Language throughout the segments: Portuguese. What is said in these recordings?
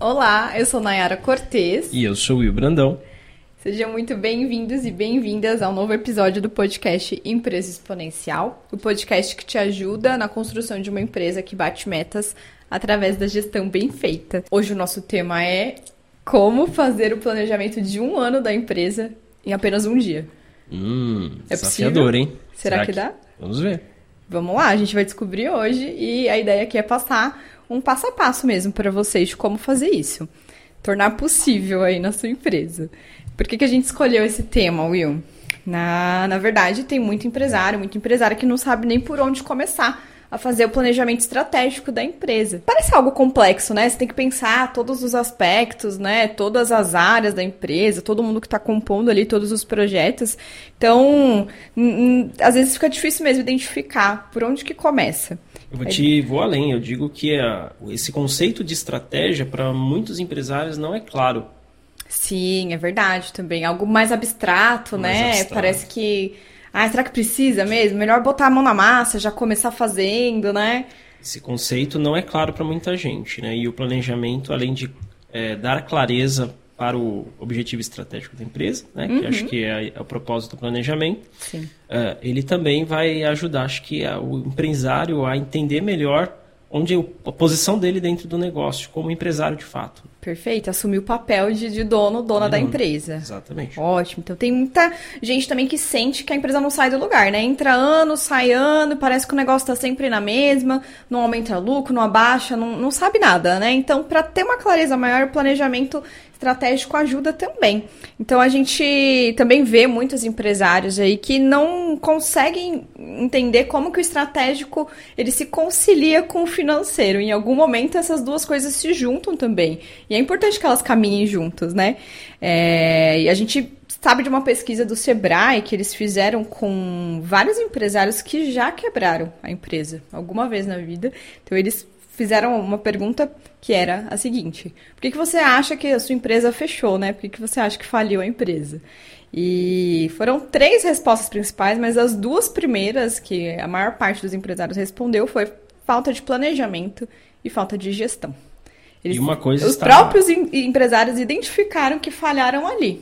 Olá, eu sou Nayara Cortez. E eu sou o Will Brandão. Sejam muito bem-vindos e bem-vindas ao novo episódio do podcast Empresa Exponencial, o podcast que te ajuda na construção de uma empresa que bate metas através da gestão bem feita. Hoje o nosso tema é como fazer o planejamento de um ano da empresa em apenas um dia. Hum, é desafiador, hein? Será, Será que, que dá? Vamos ver. Vamos lá, a gente vai descobrir hoje e a ideia aqui é passar um passo a passo mesmo para vocês de como fazer isso. Tornar possível aí na sua empresa. Por que, que a gente escolheu esse tema, Will? Na, na verdade, tem muito empresário, muito empresário que não sabe nem por onde começar a fazer o planejamento estratégico da empresa. Parece algo complexo, né? Você tem que pensar todos os aspectos, né? Todas as áreas da empresa, todo mundo que está compondo ali todos os projetos. Então, às vezes fica difícil mesmo identificar por onde que começa. Eu vou, te, vou além, eu digo que a, esse conceito de estratégia para muitos empresários não é claro. Sim, é verdade também. Algo mais abstrato, mais né? Abstrato. Parece que. Ah, será que precisa mesmo? Melhor botar a mão na massa, já começar fazendo, né? Esse conceito não é claro para muita gente, né? E o planejamento, além de é, dar clareza para o objetivo estratégico da empresa, né, uhum. que acho que é, é, o propósito do planejamento, uh, ele também vai ajudar, acho que, a, o empresário a entender melhor onde é a posição dele dentro do negócio, como empresário de fato. Perfeito, assumir o papel de, de dono, dona de da empresa. Exatamente. Ótimo. Então tem muita gente também que sente que a empresa não sai do lugar, né? Entra ano, sai ano, parece que o negócio está sempre na mesma, não aumenta lucro, não abaixa, não, não sabe nada, né? Então, para ter uma clareza maior, o planejamento estratégico ajuda também. Então a gente também vê muitos empresários aí que não conseguem entender como que o estratégico ele se concilia com o financeiro. Em algum momento essas duas coisas se juntam também. E é importante que elas caminhem juntas, né? É, e a gente sabe de uma pesquisa do Sebrae que eles fizeram com vários empresários que já quebraram a empresa alguma vez na vida. Então eles fizeram uma pergunta que era a seguinte: por que, que você acha que a sua empresa fechou, né? Por que, que você acha que faliu a empresa? E foram três respostas principais, mas as duas primeiras que a maior parte dos empresários respondeu foi falta de planejamento e falta de gestão. Eles, e uma coisa os está... próprios empresários identificaram que falharam ali.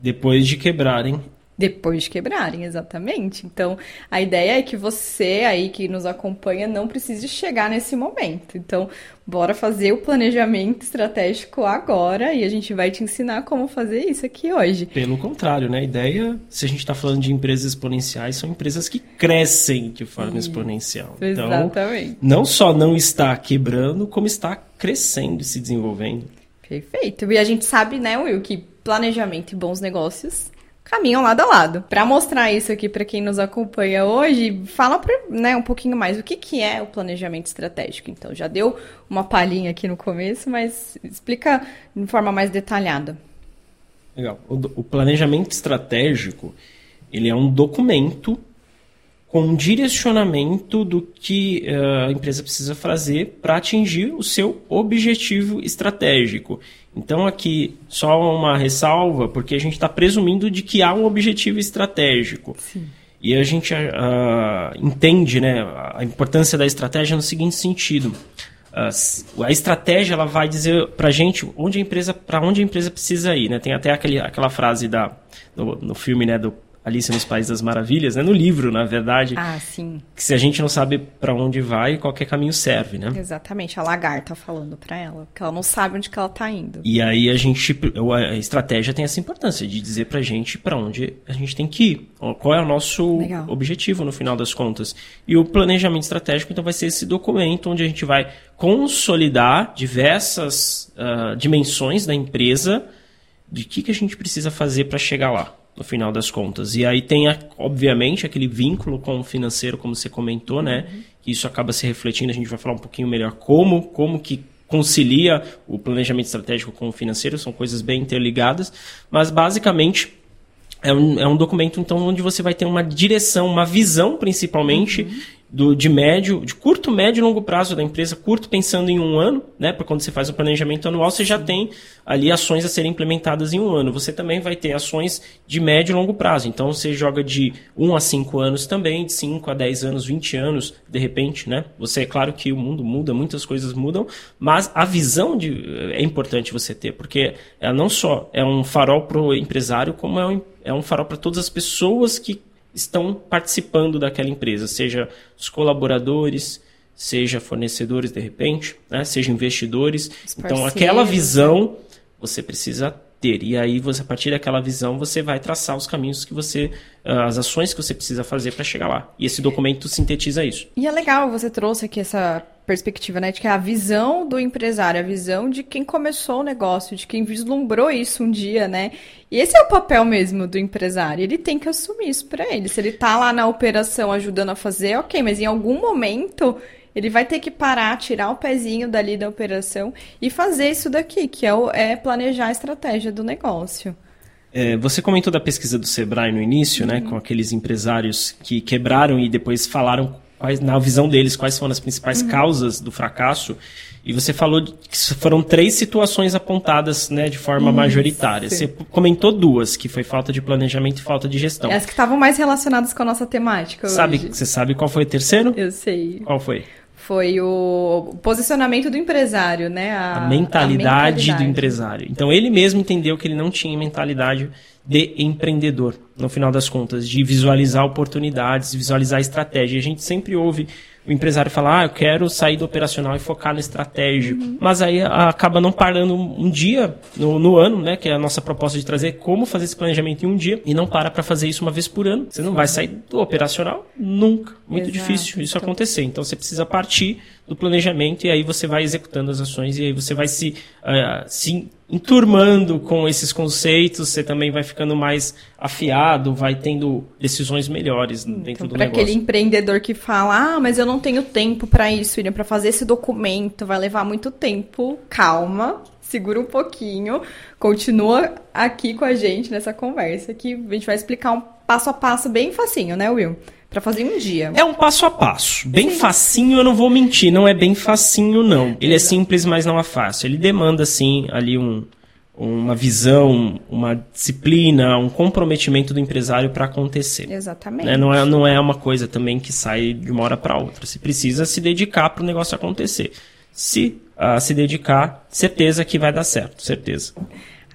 Depois de quebrarem depois de quebrarem, exatamente. Então, a ideia é que você aí que nos acompanha não precise chegar nesse momento. Então, bora fazer o planejamento estratégico agora e a gente vai te ensinar como fazer isso aqui hoje. Pelo contrário, né? A ideia, se a gente está falando de empresas exponenciais, são empresas que crescem de forma isso. exponencial. Então, exatamente. não só não está quebrando, como está crescendo e se desenvolvendo. Perfeito. E a gente sabe, né, Will, que planejamento e bons negócios caminham lado a lado. Para mostrar isso aqui para quem nos acompanha hoje, fala pra, né, um pouquinho mais o que, que é o planejamento estratégico. Então, já deu uma palhinha aqui no começo, mas explica de forma mais detalhada. Legal. O, o planejamento estratégico, ele é um documento com um direcionamento do que uh, a empresa precisa fazer para atingir o seu objetivo estratégico. Então, aqui, só uma ressalva, porque a gente está presumindo de que há um objetivo estratégico. Sim. E a gente uh, entende né, a importância da estratégia no seguinte sentido. Uh, a estratégia ela vai dizer para a gente onde a empresa, para onde a empresa precisa ir. Né? Tem até aquele, aquela frase da, no, no filme né, do Alice nos Países das Maravilhas, né? No livro, na verdade. Ah, sim. Que se a gente não sabe para onde vai, qualquer caminho serve, né? Exatamente. A lagarta falando para ela, porque ela não sabe onde que ela tá indo. E aí a gente, a estratégia tem essa importância de dizer pra gente para onde a gente tem que ir. Qual é o nosso Legal. objetivo no final das contas. E o planejamento estratégico, então, vai ser esse documento onde a gente vai consolidar diversas uh, dimensões da empresa de que, que a gente precisa fazer para chegar lá no final das contas. E aí tem, obviamente, aquele vínculo com o financeiro, como você comentou, né? Que isso acaba se refletindo, a gente vai falar um pouquinho melhor como, como que concilia o planejamento estratégico com o financeiro, são coisas bem interligadas, mas basicamente é um, é um documento então onde você vai ter uma direção, uma visão principalmente, uhum. Do, de médio, de curto, médio e longo prazo da empresa, curto pensando em um ano, né? Porque quando você faz o planejamento anual, você já tem ali ações a serem implementadas em um ano. Você também vai ter ações de médio e longo prazo. Então você joga de 1 a 5 anos também, de 5 a 10 anos, 20 anos, de repente, né? Você é claro que o mundo muda, muitas coisas mudam, mas a visão de, é importante você ter, porque ela não só é um farol para o empresário, como é um, é um farol para todas as pessoas que estão participando daquela empresa, seja os colaboradores, seja fornecedores de repente, né? seja investidores. Então aquela visão você precisa ter. E aí, você, a partir daquela visão, você vai traçar os caminhos que você. Ah, as ações que você precisa fazer para chegar lá. E esse documento sintetiza isso. E é legal, você trouxe aqui essa perspectiva, né? De que é a visão do empresário, a visão de quem começou o negócio, de quem vislumbrou isso um dia, né? E esse é o papel mesmo do empresário. Ele tem que assumir isso para ele. Se ele tá lá na operação ajudando a fazer, ok, mas em algum momento ele vai ter que parar, tirar o pezinho dali da operação e fazer isso daqui, que é, o, é planejar a estratégia do negócio. É, você comentou da pesquisa do Sebrae no início, né, uhum. né, com aqueles empresários que quebraram e depois falaram quais, na visão deles quais foram as principais uhum. causas do fracasso. E você falou que foram três situações apontadas né, de forma majoritária. Você comentou duas, que foi falta de planejamento e falta de gestão. As que estavam mais relacionadas com a nossa temática. Sabe, hoje. Você sabe qual foi o terceiro? Eu sei. Qual foi? foi o posicionamento do empresário, né? A, a, mentalidade, a mentalidade, do empresário. Então ele mesmo entendeu que ele não tinha mentalidade de empreendedor, no final das contas, de visualizar oportunidades, visualizar estratégia. A gente sempre ouve o empresário fala, ah, eu quero sair do operacional e focar no estratégico. Uhum. Mas aí acaba não parando um dia no, no, ano, né? Que é a nossa proposta de trazer como fazer esse planejamento em um dia e não para para fazer isso uma vez por ano. Você não vai sair do operacional nunca. Muito Exato. difícil isso acontecer. Então você precisa partir do planejamento e aí você vai executando as ações e aí você vai se, uh, se enturmando com esses conceitos, você também vai ficando mais afiado, vai tendo decisões melhores dentro então, do negócio. Para aquele empreendedor que fala, ah, mas eu não tenho tempo para isso, William, para fazer esse documento, vai levar muito tempo. Calma, segura um pouquinho, continua aqui com a gente nessa conversa que a gente vai explicar um passo a passo bem facinho, né, Will? Para fazer um dia. É um passo a passo. Bem Sim. facinho, eu não vou mentir, não é bem facinho, não. Ele é simples, mas não é fácil. Ele demanda, sim, ali um, uma visão, uma disciplina, um comprometimento do empresário para acontecer. Exatamente. Né? Não, é, não é uma coisa também que sai de uma hora para outra. Você precisa se dedicar para o negócio acontecer. Se uh, se dedicar, certeza que vai dar certo, certeza.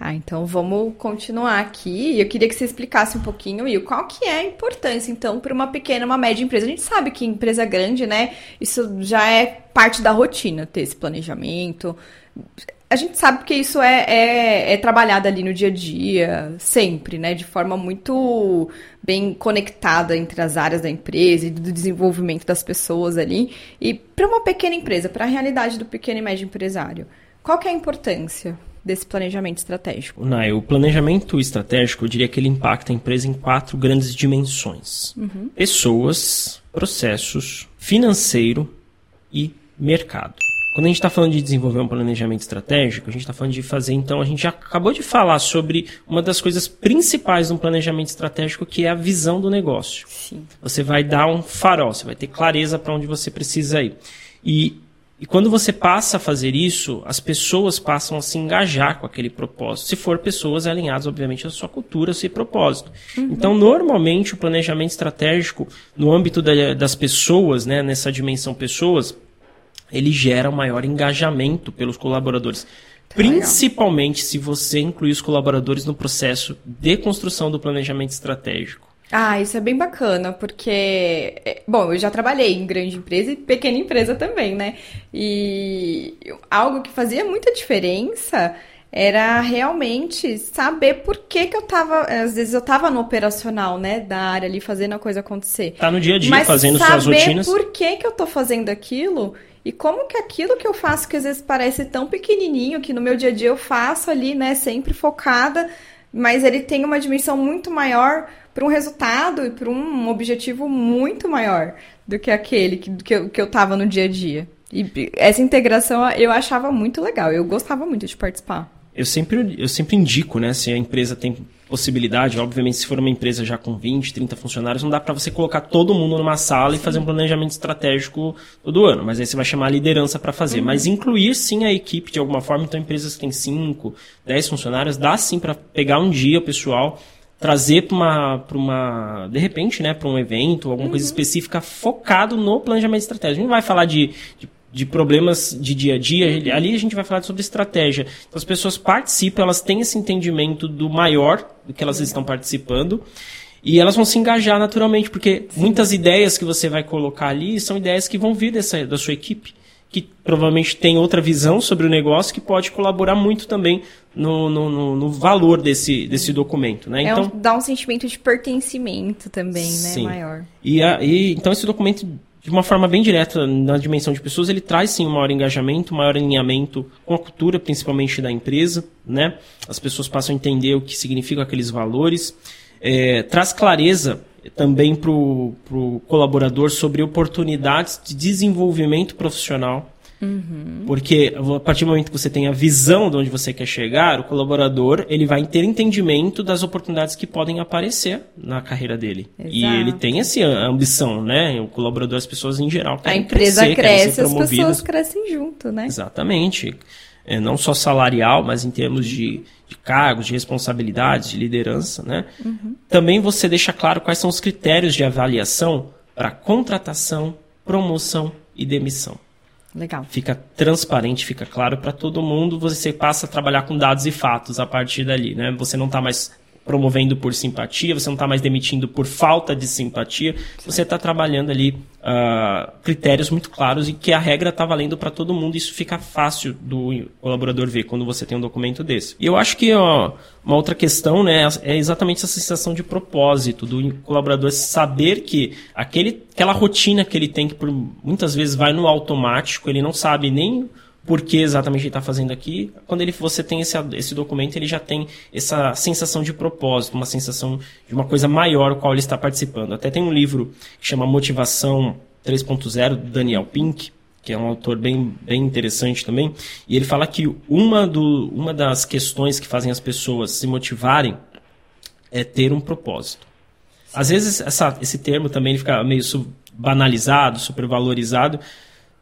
Ah, então vamos continuar aqui. Eu queria que você explicasse um pouquinho, Will, qual que é a importância, então, para uma pequena, uma média empresa? A gente sabe que empresa grande, né, isso já é parte da rotina, ter esse planejamento. A gente sabe que isso é, é, é trabalhado ali no dia a dia, sempre, né, de forma muito bem conectada entre as áreas da empresa e do desenvolvimento das pessoas ali. E para uma pequena empresa, para a realidade do pequeno e médio empresário, qual que é a importância? Desse planejamento estratégico? Nai, o planejamento estratégico, eu diria que ele impacta a empresa em quatro grandes dimensões: uhum. pessoas, processos, financeiro e mercado. Quando a gente está falando de desenvolver um planejamento estratégico, a gente está falando de fazer, então, a gente já acabou de falar sobre uma das coisas principais de um planejamento estratégico, que é a visão do negócio. Sim. Você vai dar um farol, você vai ter clareza para onde você precisa ir. E e quando você passa a fazer isso, as pessoas passam a se engajar com aquele propósito. Se for pessoas alinhadas, obviamente, à sua cultura, ao seu propósito. Uhum. Então, normalmente, o planejamento estratégico, no âmbito da, das pessoas, né, nessa dimensão pessoas, ele gera um maior engajamento pelos colaboradores. Tá Principalmente se você incluir os colaboradores no processo de construção do planejamento estratégico. Ah, isso é bem bacana, porque, é, bom, eu já trabalhei em grande empresa e pequena empresa também, né? E algo que fazia muita diferença era realmente saber por que, que eu tava. Às vezes eu tava no operacional, né, da área ali, fazendo a coisa acontecer. Tá no dia a dia, Mas fazendo suas rotinas. Saber por que, que eu tô fazendo aquilo e como que aquilo que eu faço, que às vezes parece tão pequenininho, que no meu dia a dia eu faço ali, né, sempre focada, mas ele tem uma dimensão muito maior para um resultado e para um objetivo muito maior do que aquele que, que, eu, que eu tava no dia a dia. E essa integração eu achava muito legal, eu gostava muito de participar. Eu sempre, eu sempre indico, né, se a empresa tem possibilidade, obviamente, se for uma empresa já com 20, 30 funcionários, não dá para você colocar todo mundo numa sala e fazer um planejamento estratégico todo ano, mas aí você vai chamar a liderança para fazer. Uhum. Mas incluir sim a equipe de alguma forma, então empresas que têm 5, 10 funcionários, dá sim para pegar um dia o pessoal trazer para uma, pra uma, de repente, né, para um evento, alguma uhum. coisa específica focado no planejamento estratégico. A gente não vai falar de, de, de, problemas de dia a dia, ali a gente vai falar sobre estratégia. Então as pessoas participam, elas têm esse entendimento do maior do que elas estão participando. E elas vão se engajar naturalmente, porque Sim. muitas ideias que você vai colocar ali são ideias que vão vir dessa, da sua equipe que provavelmente tem outra visão sobre o negócio que pode colaborar muito também no, no, no, no valor desse, desse documento. Né? É então, um, dá um sentimento de pertencimento também, né? Sim. Maior. E, a, e, então esse documento, de uma forma bem direta, na dimensão de pessoas, ele traz sim um maior engajamento, um maior alinhamento com a cultura, principalmente da empresa. Né? As pessoas passam a entender o que significam aqueles valores. É, traz clareza também para o colaborador sobre oportunidades de desenvolvimento profissional. Uhum. Porque a partir do momento que você tem a visão de onde você quer chegar, o colaborador ele vai ter entendimento das oportunidades que podem aparecer na carreira dele. Exato. E ele tem essa ambição, né? O colaborador, as pessoas em geral. A empresa crescer, cresce, as pessoas crescem junto, né? Exatamente. É, não só salarial, mas em termos de de cargos, de responsabilidades, de liderança, né? Uhum. Também você deixa claro quais são os critérios de avaliação para contratação, promoção e demissão. Legal. Fica transparente, fica claro para todo mundo. Você passa a trabalhar com dados e fatos a partir dali, né? Você não está mais promovendo por simpatia, você não está mais demitindo por falta de simpatia, você está trabalhando ali uh, critérios muito claros e que a regra está valendo para todo mundo. Isso fica fácil do colaborador ver quando você tem um documento desse. E eu acho que ó, uma outra questão né, é exatamente essa sensação de propósito do colaborador saber que aquele, aquela rotina que ele tem, que por, muitas vezes vai no automático, ele não sabe nem por que exatamente ele está fazendo aqui. Quando ele, você tem esse, esse documento, ele já tem essa sensação de propósito, uma sensação de uma coisa maior o qual ele está participando. Até tem um livro que chama Motivação 3.0, do Daniel Pink, que é um autor bem, bem interessante também, e ele fala que uma, do, uma das questões que fazem as pessoas se motivarem é ter um propósito. Às vezes essa, esse termo também fica meio banalizado, supervalorizado,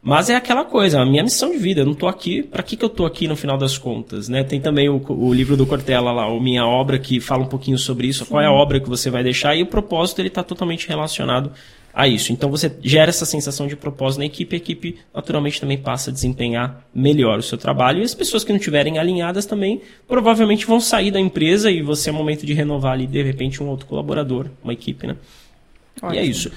mas é aquela coisa, a minha missão de vida. Eu não estou aqui. Para que, que eu estou aqui no final das contas? Né? Tem também o, o, livro do Cortella lá, o Minha Obra, que fala um pouquinho sobre isso. Sim. Qual é a obra que você vai deixar? E o propósito ele está totalmente relacionado a isso. Então você gera essa sensação de propósito na equipe, a equipe naturalmente também passa a desempenhar melhor o seu trabalho. E as pessoas que não estiverem alinhadas também provavelmente vão sair da empresa e você é o momento de renovar ali, de repente, um outro colaborador, uma equipe, né? Ótimo. E é isso.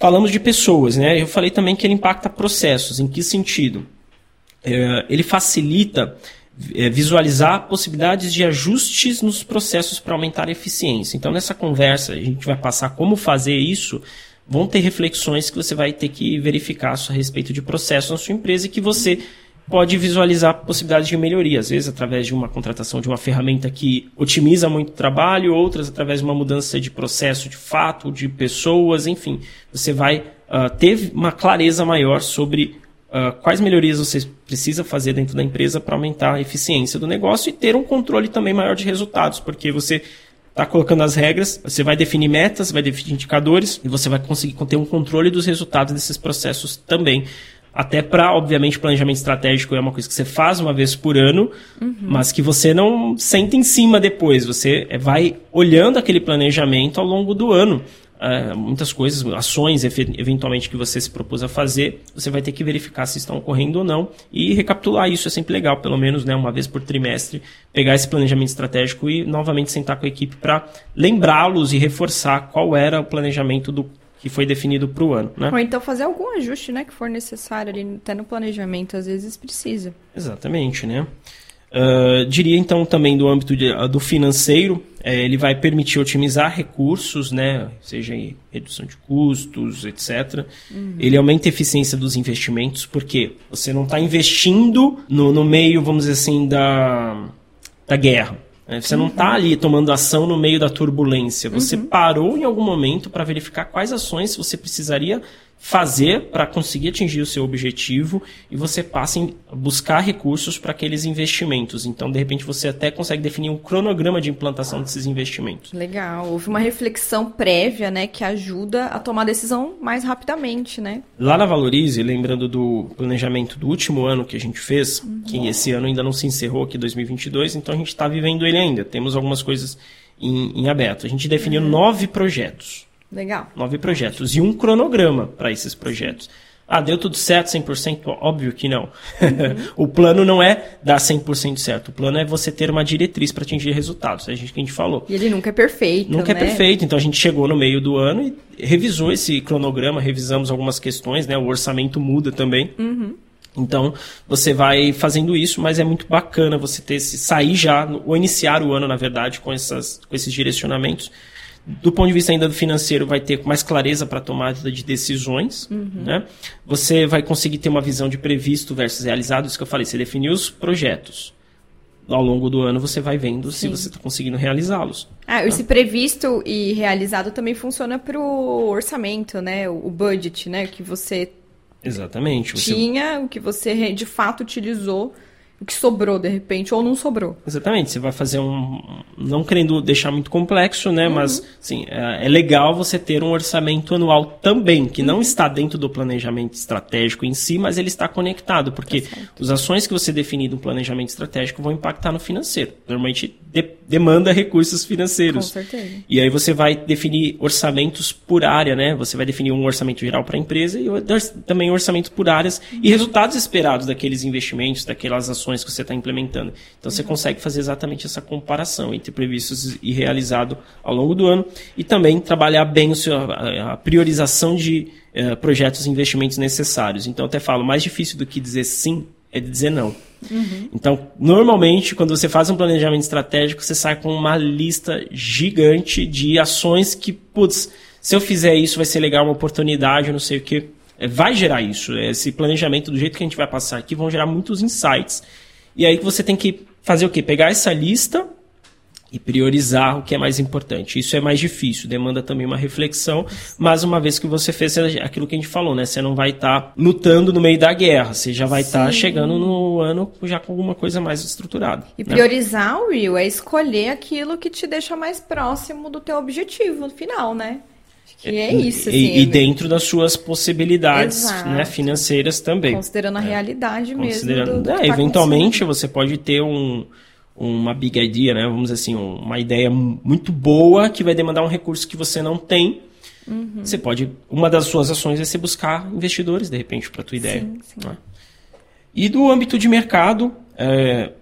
Falamos de pessoas, né? Eu falei também que ele impacta processos. Em que sentido? É, ele facilita é, visualizar possibilidades de ajustes nos processos para aumentar a eficiência. Então, nessa conversa, a gente vai passar como fazer isso. Vão ter reflexões que você vai ter que verificar a respeito de processos na sua empresa e que você pode visualizar possibilidades de melhoria, às vezes através de uma contratação de uma ferramenta que otimiza muito o trabalho, outras através de uma mudança de processo de fato, de pessoas, enfim. Você vai uh, ter uma clareza maior sobre uh, quais melhorias você precisa fazer dentro da empresa para aumentar a eficiência do negócio e ter um controle também maior de resultados, porque você está colocando as regras, você vai definir metas, vai definir indicadores e você vai conseguir ter um controle dos resultados desses processos também. Até para, obviamente, planejamento estratégico é uma coisa que você faz uma vez por ano, uhum. mas que você não senta em cima depois. Você vai olhando aquele planejamento ao longo do ano. Uh, muitas coisas, ações eventualmente que você se propôs a fazer, você vai ter que verificar se estão ocorrendo ou não e recapitular isso é sempre legal, pelo menos né, uma vez por trimestre, pegar esse planejamento estratégico e novamente sentar com a equipe para lembrá-los e reforçar qual era o planejamento do que foi definido para o ano. Né? Ou então fazer algum ajuste né, que for necessário ali, até no planejamento, às vezes precisa. Exatamente, né? Uh, diria então também do âmbito de, uh, do financeiro, é, ele vai permitir otimizar recursos, né, seja em redução de custos, etc. Uhum. Ele aumenta a eficiência dos investimentos, porque você não está investindo no, no meio, vamos dizer assim, da, da guerra. Né? Você não está ali tomando ação no meio da turbulência. Você uhum. parou em algum momento para verificar quais ações você precisaria fazer para conseguir atingir o seu objetivo e você passa a buscar recursos para aqueles investimentos. Então, de repente, você até consegue definir um cronograma de implantação desses investimentos. Legal. Houve uma reflexão prévia, né, que ajuda a tomar a decisão mais rapidamente, né? Lá na Valorize, lembrando do planejamento do último ano que a gente fez, uhum. que esse ano ainda não se encerrou aqui, 2022, então a gente está vivendo ele ainda. Temos algumas coisas em, em aberto. A gente definiu uhum. nove projetos. Legal. Nove projetos. E um cronograma para esses projetos. Ah, deu tudo certo 100%? Óbvio que não. Uhum. o plano não é dar 100% certo. O plano é você ter uma diretriz para atingir resultados. É a gente que a gente falou. E ele nunca é perfeito, Nunca é né? é perfeito. Então a gente chegou no meio do ano e revisou esse cronograma, revisamos algumas questões, né? O orçamento muda também. Uhum. Então, você vai fazendo isso, mas é muito bacana você ter esse, sair já, ou iniciar o ano, na verdade, com, essas, com esses direcionamentos do ponto de vista ainda do financeiro, vai ter mais clareza para tomada de decisões. Uhum. Né? Você vai conseguir ter uma visão de previsto versus realizado, isso que eu falei, você definiu os projetos. Ao longo do ano você vai vendo Sim. se você está conseguindo realizá-los. Ah, esse previsto e realizado também funciona para o orçamento, né? O budget, né? Que você Exatamente. tinha, o que você de fato utilizou o que sobrou de repente ou não sobrou. Exatamente, você vai fazer um. Não querendo deixar muito complexo, né? Uhum. Mas assim, é, legal você ter um orçamento anual também, que uhum. não está dentro do planejamento estratégico em si, mas ele está conectado, porque tá as ações que você definir no planejamento estratégico vão impactar no financeiro. Normalmente de, demanda recursos financeiros. Com certeza. E aí você vai definir orçamentos por área, né? Você vai definir um orçamento geral para a empresa e também um orçamento por áreas uhum. e resultados esperados daqueles investimentos, daquelas ações ações que você está implementando. Então você consegue fazer exatamente essa comparação entre previstos e realizado ao longo do ano e também trabalhar bem seu, a, priorização de uh, projetos e investimentos necessários. Então eu até falo, mais difícil do que dizer sim é dizer não. Uhum. Então, normalmente, quando você faz um planejamento estratégico, você sai com uma lista gigante de ações que, putz, se eu fizer isso vai ser legal, uma oportunidade, não sei o que. É, vai gerar isso. Esse planejamento, do jeito que a gente vai passar aqui, vão gerar muitos insights. E aí você tem que fazer o quê? Pegar essa lista e priorizar o que é mais importante. Isso é mais difícil, demanda também uma reflexão, mas uma vez que você fez aquilo que a gente falou, né? Você não vai estar tá lutando no meio da guerra, você já vai estar tá chegando no ano já com alguma coisa mais estruturada. E né? priorizar, Will, é escolher aquilo que te deixa mais próximo do teu objetivo final, né? Que é isso, assim. E, e dentro das suas possibilidades né, financeiras também. Considerando a é. realidade Considerando, mesmo. Do, do é, tá eventualmente você pode ter um, uma big idea, né? Vamos dizer assim, uma ideia muito boa que vai demandar um recurso que você não tem. Uhum. Você pode. Uma das suas ações é você buscar investidores, de repente, para a tua ideia. Sim, sim. Né? E do âmbito de mercado, é,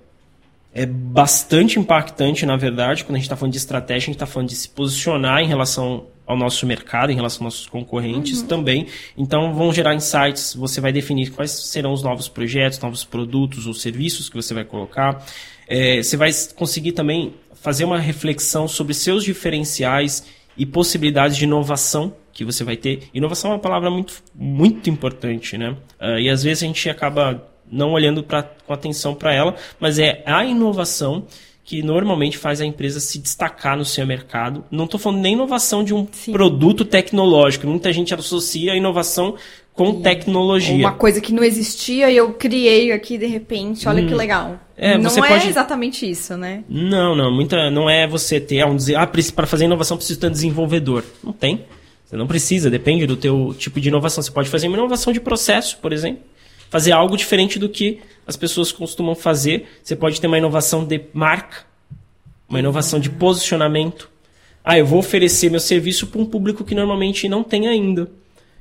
é bastante impactante, na verdade, quando a gente está falando de estratégia, a gente está falando de se posicionar em relação ao nosso mercado, em relação aos nossos concorrentes uhum. também. Então, vão gerar insights, você vai definir quais serão os novos projetos, novos produtos ou serviços que você vai colocar. É, você vai conseguir também fazer uma reflexão sobre seus diferenciais e possibilidades de inovação que você vai ter. Inovação é uma palavra muito, muito importante, né? Uh, e às vezes a gente acaba não olhando pra, com atenção para ela, mas é a inovação que normalmente faz a empresa se destacar no seu mercado. Não estou falando nem inovação de um Sim. produto tecnológico. Muita gente associa a inovação com tecnologia. Uma coisa que não existia e eu criei aqui de repente. Olha hum. que legal. É, não é pode... exatamente isso, né? Não, não. Muita, não é você ter um ah, para fazer inovação precisa ter um desenvolvedor. Não tem. Você não precisa, depende do teu tipo de inovação. Você pode fazer uma inovação de processo, por exemplo fazer algo diferente do que as pessoas costumam fazer. Você pode ter uma inovação de marca, uma inovação de posicionamento. Ah, eu vou oferecer meu serviço para um público que normalmente não tem ainda.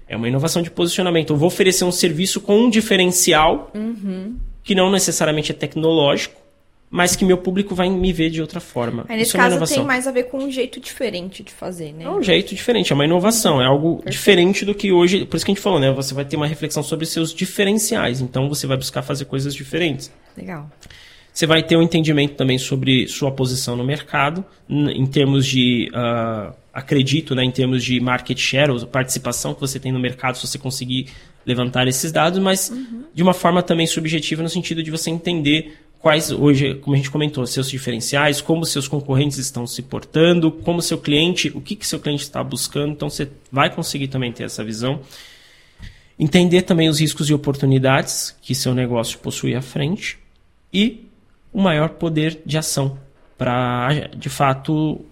É uma inovação de posicionamento. Eu vou oferecer um serviço com um diferencial uhum. que não necessariamente é tecnológico, mas que meu público vai me ver de outra forma. Aí, nesse Isso caso, é tem mais a ver com um jeito diferente de fazer, né? É um jeito diferente, é uma inovação, é algo Perfeito. diferente do que hoje. Por isso que a gente falou, né? Você vai ter uma reflexão sobre seus diferenciais, então você vai buscar fazer coisas diferentes. Legal. Você vai ter um entendimento também sobre sua posição no mercado, em termos de. Uh, acredito, né, em termos de market share, ou participação que você tem no mercado, se você conseguir levantar esses dados, mas uhum. de uma forma também subjetiva, no sentido de você entender quais hoje, como a gente comentou, seus diferenciais, como seus concorrentes estão se portando, como seu cliente, o que, que seu cliente está buscando. Então você vai conseguir também ter essa visão. entender também os riscos e oportunidades que seu negócio possui à frente e o maior poder de ação para, de fato,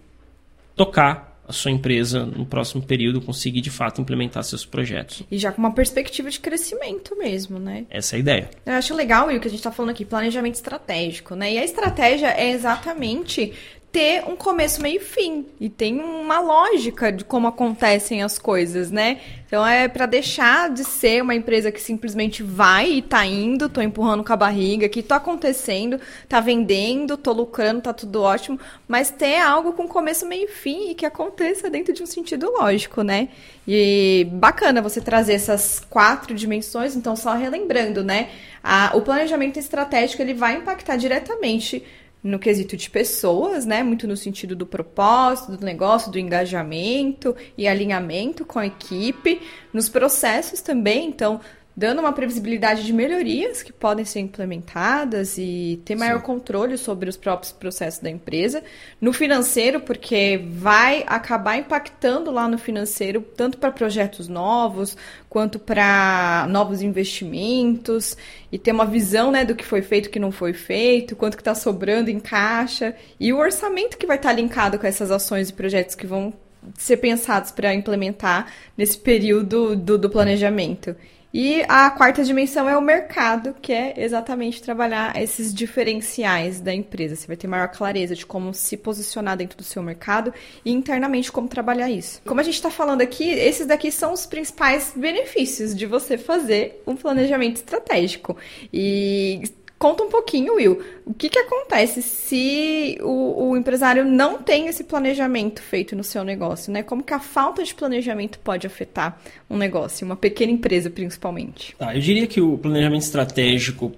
tocar a sua empresa no próximo período conseguir de fato implementar seus projetos. E já com uma perspectiva de crescimento mesmo, né? Essa é a ideia. Eu acho legal o que a gente está falando aqui, planejamento estratégico, né? E a estratégia é exatamente ter um começo, meio e fim. E tem uma lógica de como acontecem as coisas, né? Então é para deixar de ser uma empresa que simplesmente vai e tá indo, tô empurrando com a barriga, que tá acontecendo, tá vendendo, tô lucrando, tá tudo ótimo, mas ter algo com começo, meio e fim e que aconteça dentro de um sentido lógico, né? E bacana você trazer essas quatro dimensões, então só relembrando, né? A, o planejamento estratégico ele vai impactar diretamente no quesito de pessoas, né? Muito no sentido do propósito, do negócio, do engajamento e alinhamento com a equipe, nos processos também, então dando uma previsibilidade de melhorias que podem ser implementadas e ter maior Sim. controle sobre os próprios processos da empresa. No financeiro, porque vai acabar impactando lá no financeiro, tanto para projetos novos, quanto para novos investimentos, e ter uma visão né, do que foi feito, que não foi feito, quanto que está sobrando em caixa, e o orçamento que vai estar tá linkado com essas ações e projetos que vão ser pensados para implementar nesse período do, do planejamento. E a quarta dimensão é o mercado, que é exatamente trabalhar esses diferenciais da empresa. Você vai ter maior clareza de como se posicionar dentro do seu mercado e internamente como trabalhar isso. Como a gente está falando aqui, esses daqui são os principais benefícios de você fazer um planejamento estratégico. E Conta um pouquinho, Will. O que, que acontece se o, o, empresário não tem esse planejamento feito no seu negócio, né? Como que a falta de planejamento pode afetar um negócio, uma pequena empresa principalmente? Tá, eu diria que o planejamento estratégico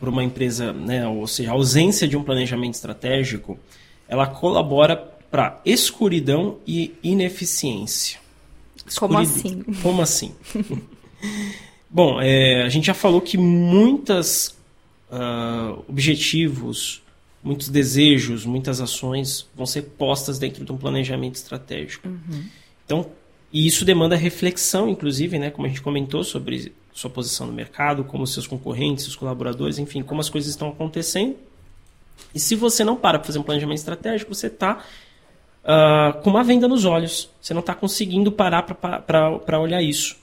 para uma empresa, né, ou seja, a ausência de um planejamento estratégico, ela colabora para escuridão e ineficiência. Como assim? Como assim? Bom, é, a gente já falou que muitas uh, objetivos, muitos desejos, muitas ações vão ser postas dentro de um planejamento estratégico. Uhum. Então, e isso demanda reflexão, inclusive, né, como a gente comentou sobre sua posição no mercado, como seus concorrentes, seus colaboradores, enfim, como as coisas estão acontecendo. E se você não para para fazer um planejamento estratégico, você está uh, ah, com uma venda nos olhos. Você não está conseguindo parar para olhar isso.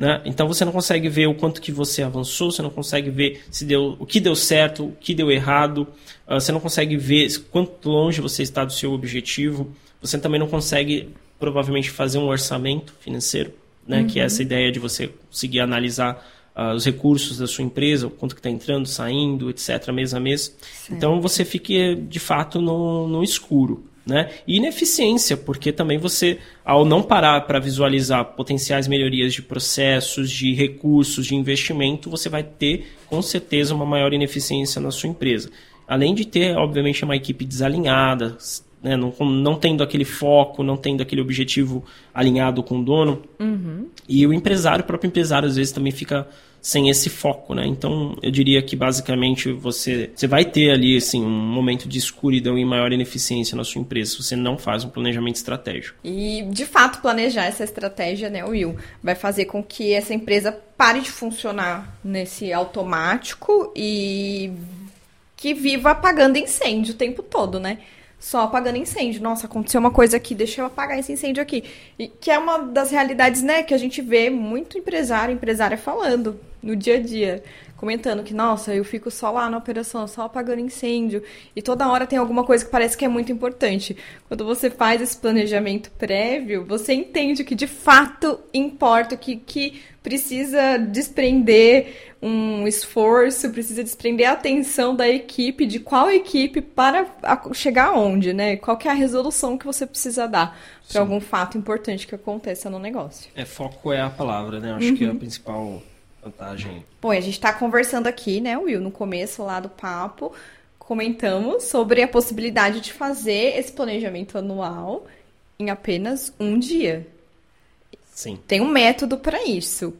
Né? Então você não consegue ver o quanto que você avançou, você não consegue ver se deu, o que deu certo, o que deu errado, uh, você não consegue ver quanto longe você está do seu objetivo, você também não consegue provavelmente fazer um orçamento financeiro, né? Uhum. que é essa ideia de você conseguir analisar uh, os recursos da sua empresa, o quanto que está entrando, saindo, etc., mês a mês. Certo. Então você fica de fato no, no escuro. Né? E ineficiência, porque também você, ao não parar para visualizar potenciais melhorias de processos, de recursos, de investimento, você vai ter com certeza uma maior ineficiência na sua empresa. Além de ter, obviamente, uma equipe desalinhada, né? não, não tendo aquele foco, não tendo aquele objetivo alinhado com o dono. Uhum. E o empresário, o próprio empresário, às vezes também fica sem esse foco, né? Então, eu diria que basicamente você, você vai ter ali assim, um momento de escuridão e maior ineficiência na sua empresa se você não faz um planejamento estratégico. E, de fato, planejar essa estratégia, né, Will, vai fazer com que essa empresa pare de funcionar nesse automático e que viva apagando incêndio o tempo todo, né? Só apagando incêndio. Nossa, aconteceu uma coisa aqui, deixa eu apagar esse incêndio aqui. E que é uma das realidades, né, que a gente vê muito empresário, empresária falando no dia a dia comentando que, nossa, eu fico só lá na operação, só apagando incêndio, e toda hora tem alguma coisa que parece que é muito importante. Quando você faz esse planejamento prévio, você entende que de fato importa, que, que precisa desprender um esforço, precisa desprender a atenção da equipe, de qual equipe para chegar aonde, né? Qual que é a resolução que você precisa dar para algum fato importante que aconteça no negócio. É, foco é a palavra, né? Acho uhum. que é a principal vantagem. Bom, a gente está conversando aqui, né, Will, no começo lá do papo, comentamos sobre a possibilidade de fazer esse planejamento anual em apenas um dia. Sim. Tem um método para isso.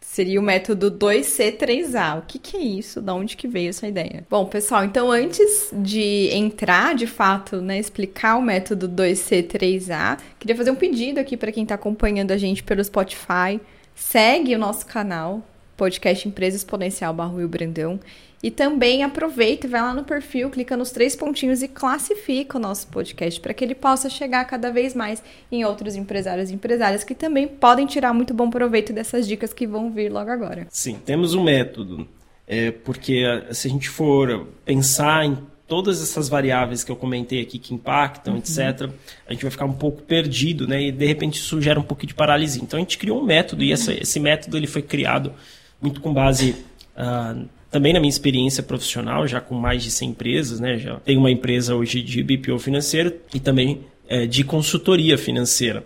Seria o método 2C3A. O que, que é isso? Da onde que veio essa ideia? Bom, pessoal, então antes de entrar, de fato, né, explicar o método 2C3A, queria fazer um pedido aqui para quem está acompanhando a gente pelo Spotify segue o nosso canal, podcast Empresa Exponencial Barro Brandão. E também aproveita e vai lá no perfil, clica nos três pontinhos e classifica o nosso podcast para que ele possa chegar cada vez mais em outros empresários e empresárias que também podem tirar muito bom proveito dessas dicas que vão vir logo agora. Sim, temos um método. É, porque se a gente for pensar em todas essas variáveis que eu comentei aqui que impactam, uhum. etc., a gente vai ficar um pouco perdido, né? E de repente isso gera um pouco de paralisia. Então a gente criou um método e essa, esse método ele foi criado muito com base uh, também na minha experiência profissional, já com mais de 100 empresas, né? Já tenho uma empresa hoje de BPO financeiro e também é, de consultoria financeira.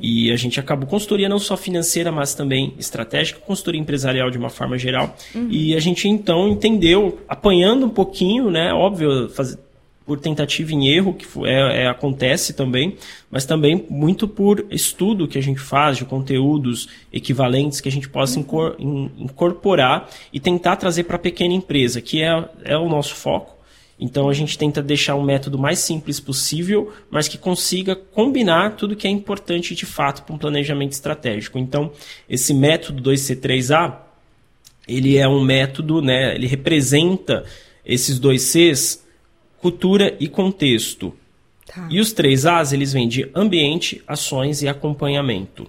E a gente acabou consultoria não só financeira, mas também estratégica, consultoria empresarial de uma forma geral. Uhum. E a gente então entendeu, apanhando um pouquinho, né? Óbvio, faz, por tentativa em erro, que é, é, acontece também, mas também muito por estudo que a gente faz de conteúdos equivalentes que a gente possa uhum. incorporar e tentar trazer para a pequena empresa, que é, é o nosso foco. Então a gente tenta deixar um método mais simples possível, mas que consiga combinar tudo que é importante de fato para um planejamento estratégico. Então, esse método 2C3A, ele é um método, né, ele representa esses dois Cs cultura e contexto. Tá. E os três As, eles vêm de ambiente, ações e acompanhamento.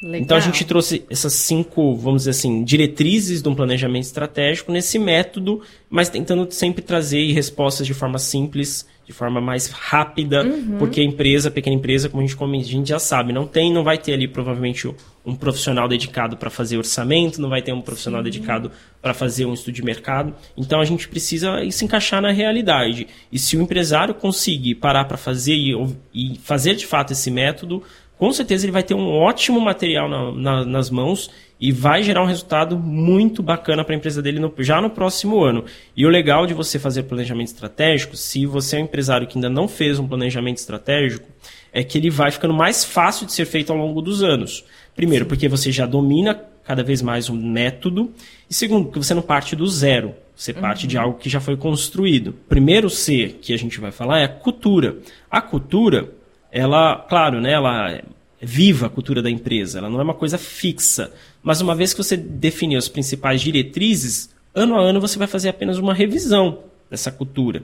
Legal. Então a gente trouxe essas cinco, vamos dizer assim, diretrizes de um planejamento estratégico nesse método, mas tentando sempre trazer respostas de forma simples, de forma mais rápida, uhum. porque a empresa, a pequena empresa, como a gente, como a gente já sabe, não tem, não vai ter ali provavelmente um profissional dedicado para fazer orçamento, não vai ter um profissional Sim. dedicado para fazer um estudo de mercado. Então a gente precisa se encaixar na realidade. E se o empresário conseguir parar para fazer e, e fazer de fato esse método, com certeza ele vai ter um ótimo material na, na, nas mãos e vai gerar um resultado muito bacana para a empresa dele no, já no próximo ano. E o legal de você fazer planejamento estratégico, se você é um empresário que ainda não fez um planejamento estratégico, é que ele vai ficando mais fácil de ser feito ao longo dos anos. Primeiro, porque você já domina cada vez mais um método. E segundo, porque você não parte do zero. Você parte uhum. de algo que já foi construído. Primeiro C que a gente vai falar é a cultura. A cultura ela, claro, né, ela é viva a cultura da empresa, ela não é uma coisa fixa. Mas uma vez que você definiu as principais diretrizes, ano a ano você vai fazer apenas uma revisão dessa cultura.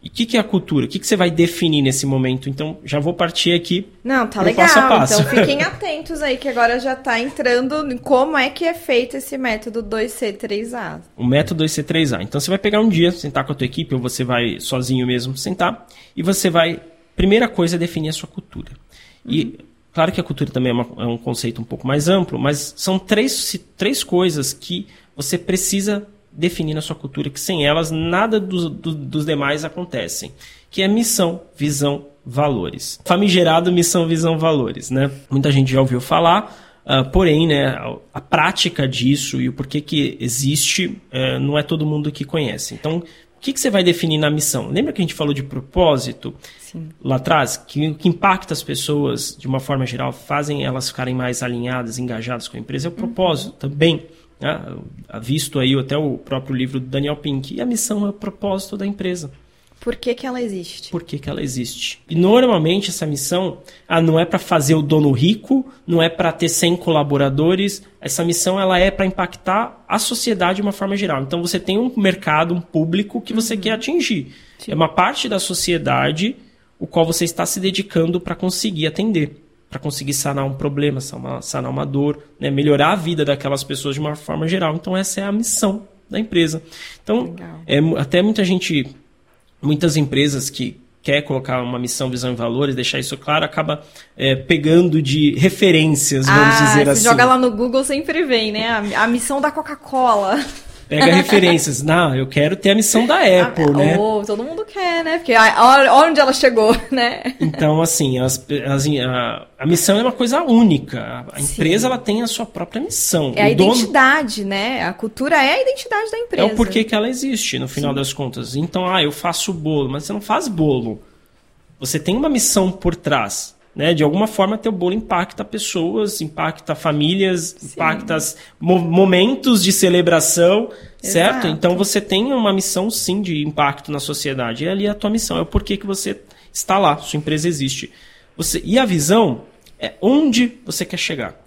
E o que, que, é a cultura? O que, que, você vai definir nesse momento? Então, já vou partir aqui. Não, tá legal. Passo passo. Então, fiquem atentos aí, que agora já está entrando em como é que é feito esse método 2C3A. O método 2C3A. Então, você vai pegar um dia, sentar com a tua equipe, ou você vai sozinho mesmo sentar, e você vai primeira coisa é definir a sua cultura. Uhum. E claro que a cultura também é, uma, é, um conceito um pouco mais amplo, mas são três, três coisas que você precisa definir na sua cultura, que sem elas nada do, do, dos demais acontecem. Que é missão, visão, valores. Famigerado missão, visão, valores, né? Muita gente já ouviu falar, Uh, porém, né, a, a, prática disso e o porquê que existe uh, não é todo mundo que conhece. Então, o que, que, você vai definir na missão? Lembra que a gente falou de propósito Sim. lá atrás? Que o que impacta as pessoas, de uma forma geral, fazem elas ficarem mais alinhadas, engajadas com a empresa, é o uhum. propósito uhum. também. Né? Visto aí até o próprio livro do Daniel Pink. E a missão é o propósito da empresa. Por que, que ela existe? Por que, que ela existe? E normalmente essa missão ah, não é para fazer o dono rico, não é para ter 100 colaboradores. Essa missão ela é para impactar a sociedade de uma forma geral. Então você tem um mercado, um público que você uhum. quer atingir. Sim. É uma parte da sociedade o qual você está se dedicando para conseguir atender, para conseguir sanar um problema, sanar, uma dor, né? melhorar a vida daquelas pessoas de uma forma geral. Então essa é a missão da empresa. Então, é, até muita gente muitas empresas que quer colocar uma missão, visão e valores, deixar isso claro, acaba é, pegando de referências, vamos ah, dizer assim. joga lá no Google, sempre vem, né? A, a missão da Coca-Cola. Pega referências. Não, eu quero ter a missão da Apple, ah, né? Oh, todo mundo quer, né? Porque olha onde ela chegou, né? Então, assim, as, as, a, a, missão é uma coisa única. A empresa ela tem a sua própria missão. É o a identidade, né? A cultura é a identidade da empresa. É o porquê que ela existe, no final Sim. das contas. Então, ah, eu faço bolo, mas você não faz bolo. Você tem uma missão por trás. Né? De alguma forma, teu bolo impacta pessoas, impacta famílias, Sim. impacta mo momentos de celebração, Exato. certo? Então você tem uma missão sim de impacto na sociedade. E ali é a tua missão, é o porquê que você está lá, sua empresa existe. Você, e a visão é onde você quer chegar.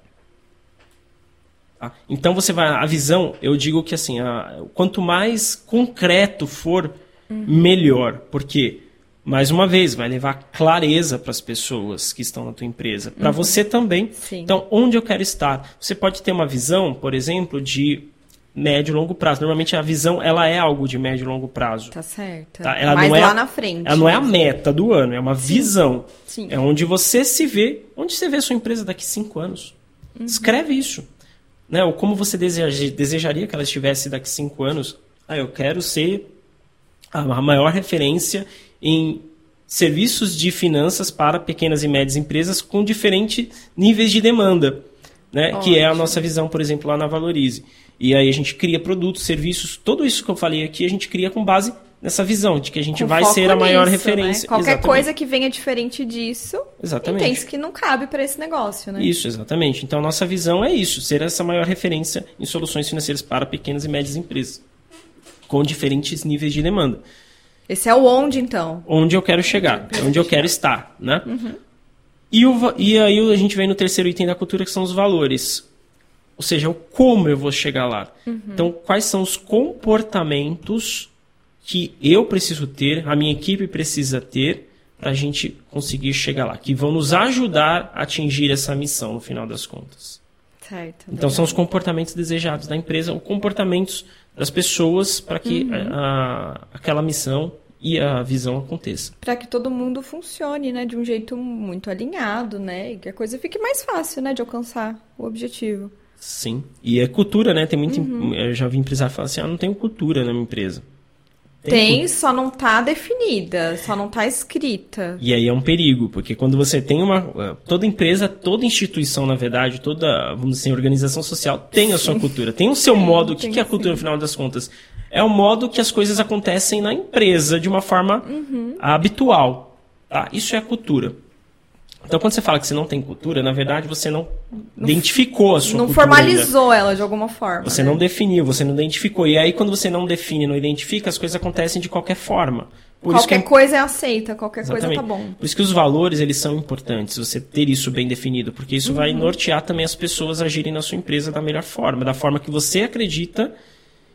Tá? Então você vai. A visão, eu digo que assim, a, quanto mais concreto for, uhum. melhor. Porque, mais uma vez, vai levar clareza para as pessoas que estão na tua empresa. Para uhum. você também. Sim. Então, onde eu quero estar? Você pode ter uma visão, por exemplo, de médio e longo prazo. Normalmente a visão ela é algo de médio e longo prazo. Tá certo. Tá? Ela não é, lá na frente. Ela não é a meta do ano, é uma Sim. visão. Sim. É onde você se vê, onde você vê a sua empresa daqui cinco anos. Uhum. Escreve isso né? Ou como você desejaria que ela estivesse daqui cinco anos? Ah, eu quero ser a maior referência em serviços de finanças para pequenas e médias empresas com diferentes níveis de demanda, né? Que é a nossa visão, por exemplo, lá na Valorize. E aí a gente cria produtos, serviços, tudo isso que eu falei aqui a gente cria com base nessa visão de que a gente com vai ser a maior nisso, né? referência. Né? Qualquer exatamente. coisa que venha diferente disso, exatamente. entende que não cabe para esse negócio, né? Isso, exatamente. Então, nossa visão é isso, ser essa maior referência em soluções financeiras para pequenas e médias empresas, com diferentes níveis de demanda. Esse é o onde, então? Onde eu quero chegar, onde, onde eu quero estar, né? Uhum. E, o, e aí a gente vem no terceiro item da cultura, que são os valores. Ou seja, o como eu vou chegar lá. Uhum. Então, quais são os comportamentos que eu preciso ter, a minha equipe precisa ter, para a gente conseguir chegar lá, que vão nos ajudar a atingir essa missão no final das contas. Certo. Então são os comportamentos desejados da empresa, os comportamentos das pessoas para que uhum. a, aquela missão e a visão aconteça. Para que todo mundo funcione, né, de um jeito muito alinhado, né, e que a coisa fique mais fácil, né, de alcançar o objetivo. Sim. E é cultura, né? Tem muito. Uhum. Eu já vi empresário falar assim: ah, não tenho cultura na minha empresa. Tem, tem só não está definida, só não está escrita. E aí é um perigo, porque quando você tem uma. Eh, toda empresa, toda instituição, na verdade, toda, vamos dizer, organização social tem a sua cultura, tem o seu tem, modo. O que, que é a cultura, no final das contas? É o modo que as coisas acontecem na empresa de uma forma uhum. habitual. Tá? Isso é a cultura. Então, quando você fala que você não tem cultura, na verdade você não, não identificou a sua não cultura. Não formalizou ainda. ela de alguma forma. Você né? não definiu, você não identificou. E aí, quando você não define, não identifica, as coisas acontecem de qualquer forma. Por qualquer é... coisa é aceita, qualquer Exatamente. coisa tá bom. Por isso que os valores, eles são importantes, você ter isso bem definido, porque isso uhum. vai nortear também as pessoas agirem na sua empresa da melhor forma, da forma que você acredita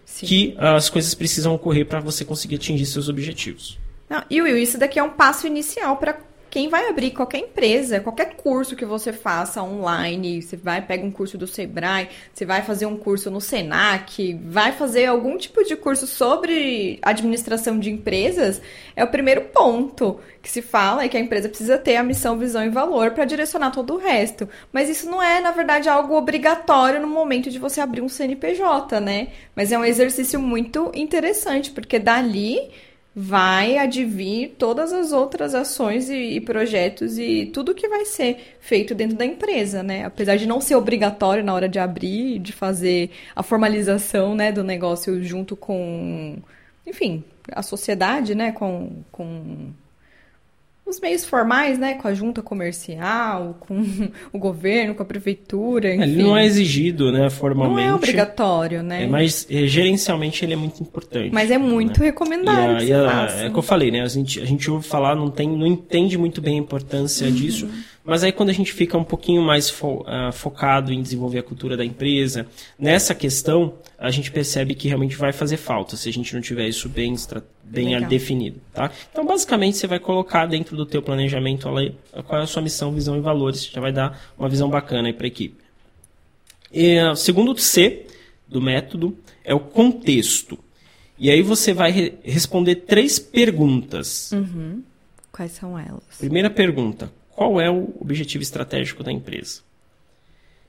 Sim. que as coisas precisam ocorrer para você conseguir atingir seus objetivos. Não, e Will, isso daqui é um passo inicial para quem vai abrir qualquer empresa, qualquer curso que você faça online, você vai pega um curso do Sebrae, você vai fazer um curso no Senac, vai fazer algum tipo de curso sobre administração de empresas, é o primeiro ponto que se fala é que a empresa precisa ter a missão, visão e valor para direcionar todo o resto. Mas isso não é, na verdade, algo obrigatório no momento de você abrir um CNPJ, né? Mas é um exercício muito interessante, porque dali vai advir todas as outras ações e, e, projetos e tudo que vai ser feito dentro da empresa, né? Apesar de não ser obrigatório na hora de abrir, de fazer a formalização, né, do negócio junto com, enfim, a sociedade, né, com, com os meios formais, né, com a junta comercial, com o governo, com a prefeitura, enfim. Ele não é exigido, né, formalmente. Não é obrigatório, né? É, mas é, gerencialmente ele é muito importante. Mas é muito né? recomendado. E a, e a, é o que eu falei, né? A gente, a gente ouve falar, não, tem, não entende muito bem a importância uhum. disso. Mas aí quando a gente fica um pouquinho mais fo, uh, focado em desenvolver a cultura da empresa, nessa questão, a gente percebe que realmente vai fazer falta se a gente não tiver isso bem, bem definido. Tá? Então, basicamente, você vai colocar dentro do teu planejamento qual é a sua missão, visão e valores. Já vai dar uma visão bacana para a equipe. E, uh, segundo C do método é o contexto. E aí você vai re responder três perguntas. Uhum. Quais são elas? Primeira pergunta: qual é o objetivo estratégico da empresa.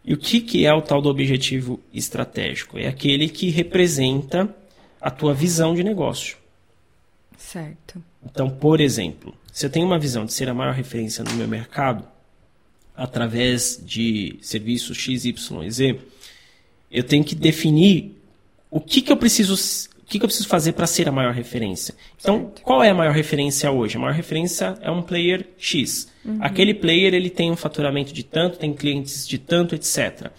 E o que, que é o tal do objetivo estratégico? É aquele que representa a tua visão de negócio. Certo. Então, por exemplo, se eu tenho uma visão de ser a maior referência no meu mercado, através de serviços X, Y e Z, eu tenho que definir o que, que eu preciso que, que eu preciso fazer para ser a maior referência? Então, qual é a maior referência hoje? A maior referência é um player X. Uhum. Aquele player ele tem um faturamento de tanto, tem clientes de tanto, etc.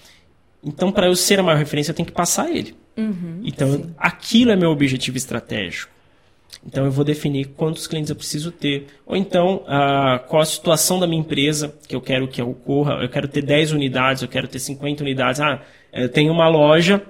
Então, para eu ser a maior referência, eu tenho que passar ele. Uhum, então, sim. aquilo é meu objetivo estratégico. Então, eu vou definir quantos clientes eu preciso ter. Ou então, uh, qual a situação da minha empresa que eu quero que ocorra. Eu quero ter 10 unidades, eu quero ter 50 unidades. Ah, Eu tenho uma loja,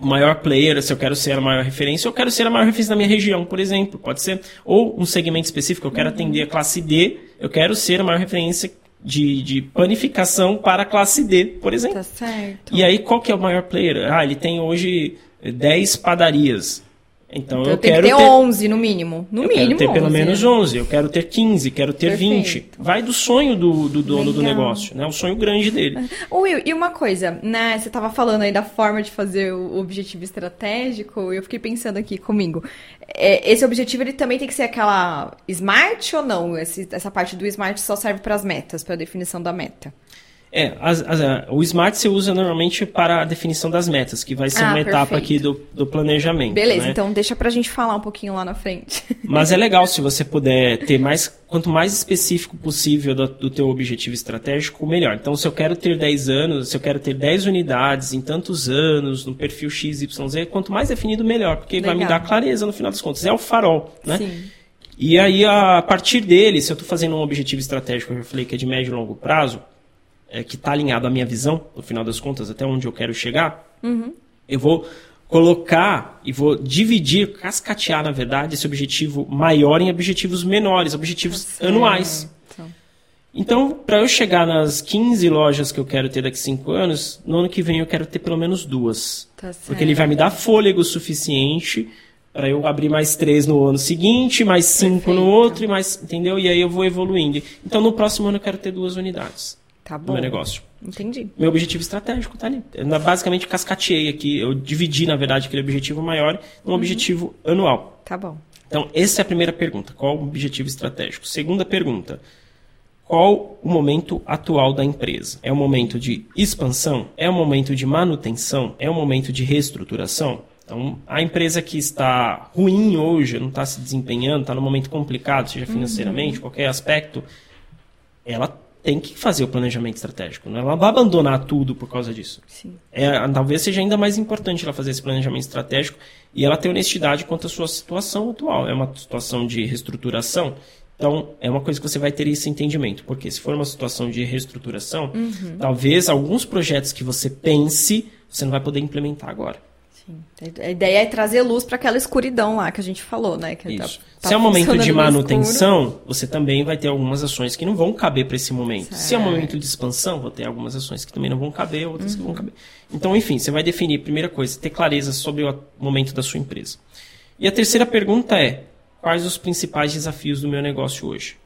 maior player, se eu quero ser a maior referência, eu quero ser a maior referência da minha região, por exemplo, pode ser. Ou um segmento específico, eu quero uhum. atender a classe D, eu quero ser a maior referência de, de panificação para a classe D, por exemplo. Tá certo. E aí, qual que é o maior player? Ah, ele tem hoje 10 padarias. Então, então eu quero ter, ter 11 no mínimo. No eu mínimo. Quero ter 11, pelo menos 11, eu quero ter 15, quero ter Perfeito. 20. Vai do sonho do, do dono Legal. do negócio, né? O sonho grande dele. Will, e uma coisa, né? Você estava falando aí da forma de fazer o objetivo estratégico, eu fiquei pensando aqui comigo. É, esse objetivo ele também tem que ser aquela smart ou não? Esse, essa parte do smart só serve para as metas, para a definição da meta. É, as, as, o Smart você usa normalmente para a definição das metas, que vai ser ah, uma perfeito. etapa aqui do, do planejamento. Beleza, né? então deixa pra gente falar um pouquinho lá na frente. Mas é legal se você puder ter mais, quanto mais específico possível do, do teu objetivo estratégico, melhor. Então, se eu quero ter 10 anos, se eu quero ter 10 unidades em tantos anos, no perfil XYZ, quanto mais definido, melhor, porque legal. vai me dar clareza no final das contas. É o farol, né? Sim. E aí, a partir dele, se eu estou fazendo um objetivo estratégico, eu falei que é de médio e longo prazo, é, que está alinhado à minha visão, no final das contas, até onde eu quero chegar, uhum. eu vou colocar e vou dividir, cascatear, na verdade, esse objetivo maior em objetivos menores, objetivos tá anuais. Então, para eu chegar nas 15 lojas que eu quero ter daqui a 5 anos, no ano que vem eu quero ter pelo menos duas. Tá porque ele vai me dar fôlego suficiente para eu abrir mais três no ano seguinte, mais cinco Perfeito. no outro, e mais, entendeu? E aí eu vou evoluindo. Então, no próximo ano eu quero ter duas unidades. Tá bom. meu negócio. Entendi. Meu objetivo estratégico tá ali. Eu basicamente cascateei aqui, eu dividi, na verdade, aquele objetivo maior num uhum. objetivo anual. Tá bom. Então, essa é a primeira pergunta. Qual o objetivo estratégico? Segunda pergunta. Qual o momento atual da empresa? É um momento de expansão? É um momento de manutenção? É um momento de reestruturação? Então, a empresa que está ruim hoje, não está se desempenhando, está num momento complicado, seja financeiramente, uhum. qualquer aspecto, ela tem que fazer o planejamento estratégico. Né? Ela não vai abandonar tudo por causa disso. Sim. É, talvez seja ainda mais importante ela fazer esse planejamento estratégico e ela ter honestidade quanto à sua situação atual. É uma situação de reestruturação. Então, é uma coisa que você vai ter esse entendimento. Porque se for uma situação de reestruturação, uhum. talvez alguns projetos que você pense, você não vai poder implementar agora. A ideia é trazer luz para aquela escuridão lá que a gente falou, né? Que tá- Isso. Tá, tá Se é um momento de manutenção, você também vai ter algumas ações que não vão caber para esse momento. Certo. Se é um momento de expansão, vou ter algumas ações que também não vão caber, outras uhum. que vão uhum. caber. Então, enfim, você vai definir, primeira coisa, ter clareza sobre o momento da sua empresa. E a terceira pergunta é: quais os principais desafios do meu negócio hoje?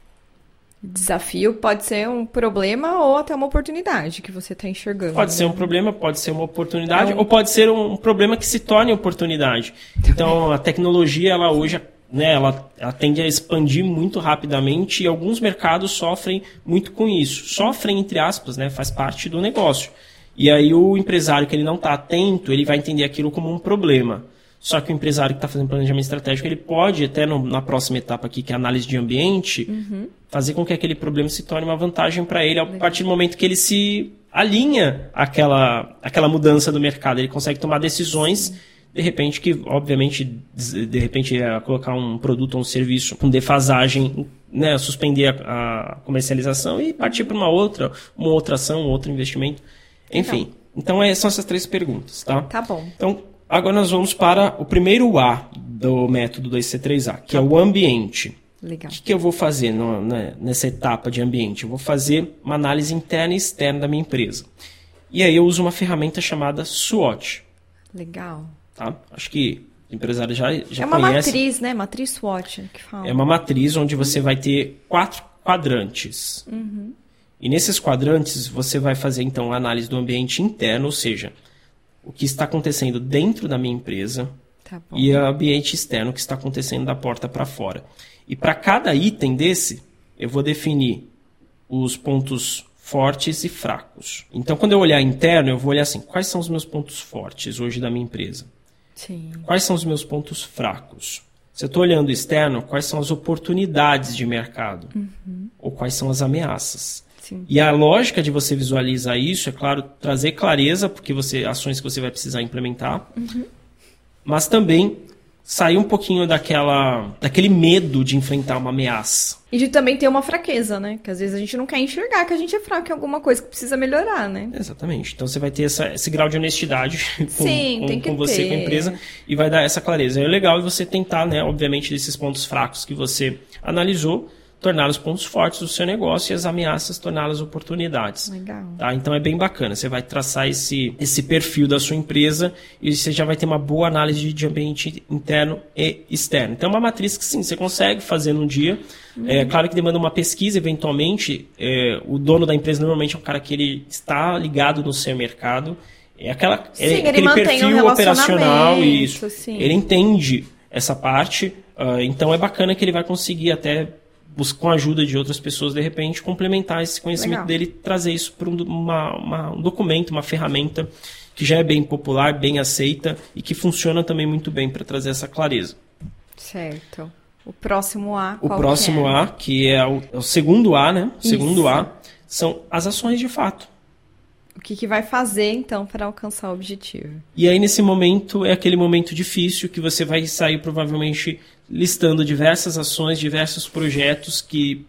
Desafio pode ser um problema ou até uma oportunidade que você está enxergando. Pode né? ser um problema, pode ser uma oportunidade, é um... ou pode ser um problema que se torne oportunidade. Então, a tecnologia, ela hoje, né, ela, ela tende a expandir muito rapidamente e alguns mercados sofrem muito com isso. Sofrem, entre aspas, né, faz parte do negócio. E aí o empresário que ele não está atento, ele vai entender aquilo como um problema. Só que o empresário que está fazendo planejamento estratégico, ele pode, até no, na próxima etapa aqui, que é a análise de ambiente, uhum. fazer com que aquele problema se torne uma vantagem para ele a partir do momento que ele se alinha àquela, àquela mudança do mercado. Ele consegue tomar decisões, de repente, que, obviamente, de repente, é colocar um produto ou um serviço com defasagem, né, suspender a, a comercialização e partir para uma outra, uma outra ação, um outro investimento. Enfim. Então, então é, são essas três perguntas, tá? Tá bom. Então, Agora nós vamos para o primeiro A do método 2C3A, que é o ambiente. Legal. O que, que eu vou fazer no, né, nessa etapa de ambiente? Eu vou fazer uma análise interna e externa da minha empresa. E aí eu uso uma ferramenta chamada SWOT. Legal. Tá? Acho que o empresário já, já É uma conhece. matriz, né? Matriz SWOT que fala. É uma matriz onde você vai ter quatro quadrantes. Uhum. E nesses quadrantes você vai fazer então a análise do ambiente interno, ou seja, o que está acontecendo dentro da minha empresa tá e o ambiente externo que está acontecendo da porta para fora. E para cada item desse, eu vou definir os pontos fortes e fracos. Então, quando eu olhar interno, eu vou olhar assim: quais são os meus pontos fortes hoje da minha empresa? Sim. Quais são os meus pontos fracos? Se eu estou olhando externo, quais são as oportunidades de mercado? Uhum. Ou quais são as ameaças? Sim. E a lógica de você visualizar isso é, claro, trazer clareza, porque você ações que você vai precisar implementar, uhum. mas também sair um pouquinho daquela, daquele medo de enfrentar uma ameaça. E de também ter uma fraqueza, né? Que às vezes a gente não quer enxergar que a gente é fraco em alguma coisa que precisa melhorar, né? Exatamente. Então você vai ter essa, esse grau de honestidade com, Sim, com, com você, ter. com a empresa, e vai dar essa clareza. É legal você tentar, né, obviamente, desses pontos fracos que você analisou, tornar os pontos fortes do seu negócio e as ameaças torná-las oportunidades. Legal. Tá? Então é bem bacana. Você vai traçar esse, esse perfil da sua empresa e você já vai ter uma boa análise de ambiente interno e externo. Então é uma matriz que sim, você consegue fazer num dia. É claro que demanda uma pesquisa, eventualmente. É, o dono da empresa normalmente é um cara que ele está ligado no seu mercado. É aquela, é Sim, ele aquele mantém um perfil operacional e isso. sim. Ele entende essa parte. ah, então é bacana que ele vai conseguir até com a ajuda de outras pessoas, de repente, complementar esse conhecimento Legal. dele e trazer isso para um, um documento, uma ferramenta que já é bem popular, bem aceita e que funciona também muito bem para trazer essa clareza. Certo. O próximo A. O próximo que é? A, que é o, é o segundo A, né? O Isso. segundo A são as ações de fato. O que, que vai fazer, então, para alcançar o objetivo? E aí, nesse momento, é aquele momento difícil que você vai sair provavelmente listando diversas ações, diversos projetos que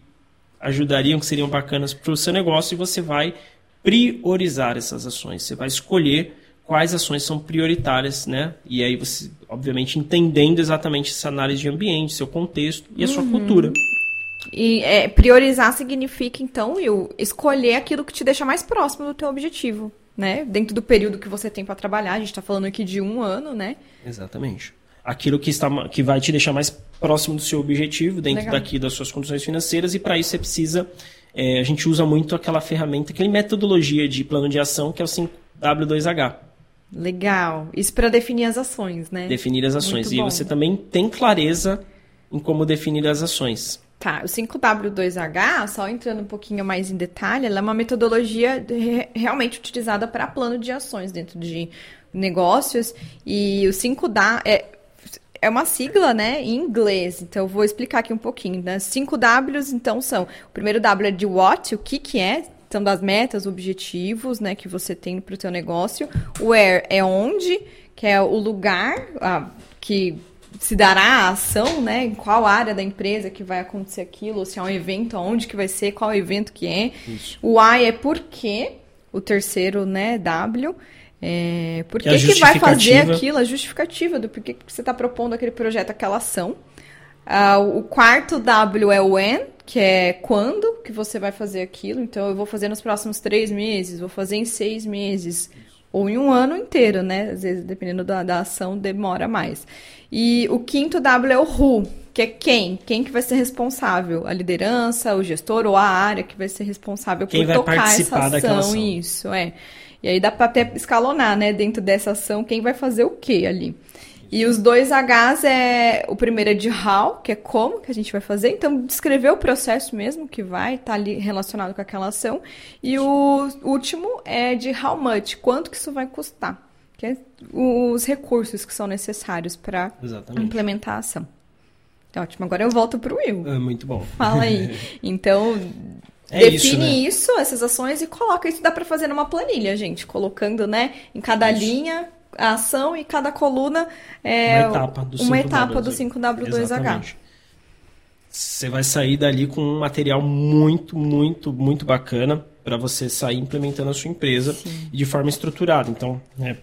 ajudariam, que seriam bacanas para o seu negócio e você vai priorizar essas ações. Você vai escolher quais ações são prioritárias, né? E aí você, obviamente, entendendo exatamente essa análise de ambiente, seu contexto e a sua cultura. E é, priorizar significa, então, Will, escolher aquilo que te deixa mais próximo do teu objetivo, né? Dentro do período que você tem para trabalhar. A gente está falando aqui de um ano, né? Exatamente. Aquilo que, está, que vai te deixar mais próximo do seu objetivo, dentro Legal. daqui das suas condições financeiras, e para isso você precisa. é, a gente usa muito aquela ferramenta, aquela metodologia de plano de ação, que é o 5W2H. Legal. Isso para definir as ações, né? Definir as ações. E você também tem clareza em como definir as ações. Tá, o 5W2H, só entrando um pouquinho mais em detalhe, ela é uma metodologia re- realmente utilizada para plano de ações dentro de negócios. E o 5W é, é uma sigla, né, em inglês. Então, eu vou explicar aqui um pouquinho. Né? 5 Ws, então, são... O primeiro W é de what, o que que é. São das metas, objetivos, né, que você tem para o teu negócio. O where é onde, que é o lugar ah, que se dará a ação, né? Em qual área da empresa que vai acontecer aquilo, se é um evento, aonde que vai ser, qual evento que é. Isso. O why é por quê, o terceiro, né, W. É, por Que que, vai fazer aquilo, a justificativa do porquê que você está propondo aquele projeto, aquela ação. Ah, o quarto W é o when, que é quando que você vai fazer aquilo. Então, eu vou fazer nos próximos três meses, vou fazer em seis meses, ou em um ano inteiro, né? Às vezes, dependendo da, da ação, demora mais. E o quinto W é o who, que é quem? Quem que vai ser responsável? A liderança, o gestor ou a área que vai ser responsável Quem por tocar essa ação. daquela ação. Isso, é. E aí dá para até escalonar, né, dentro dessa ação, quem vai fazer o quê ali. E os dois Hs é. O primeiro é de how, que é como que a gente vai fazer. Então, descrever o processo mesmo que vai estar ali relacionado com aquela ação. E o último é de how much, quanto que isso vai custar. Que é os recursos que são necessários para implementar a ação. Então, ótimo. Agora eu volto para o Will. É muito bom. Fala aí. Então, É isso, define né? isso, essas ações, e coloca. Isso dá para fazer numa planilha, gente. Colocando, né, em cada Isso. linha a ação e cada coluna é uma etapa do uma 5W2H. etapa do 5W2H. Exatamente. Você vai sair dali com um material muito, muito, muito bacana para você sair implementando a sua empresa e de forma estruturada. Então, é,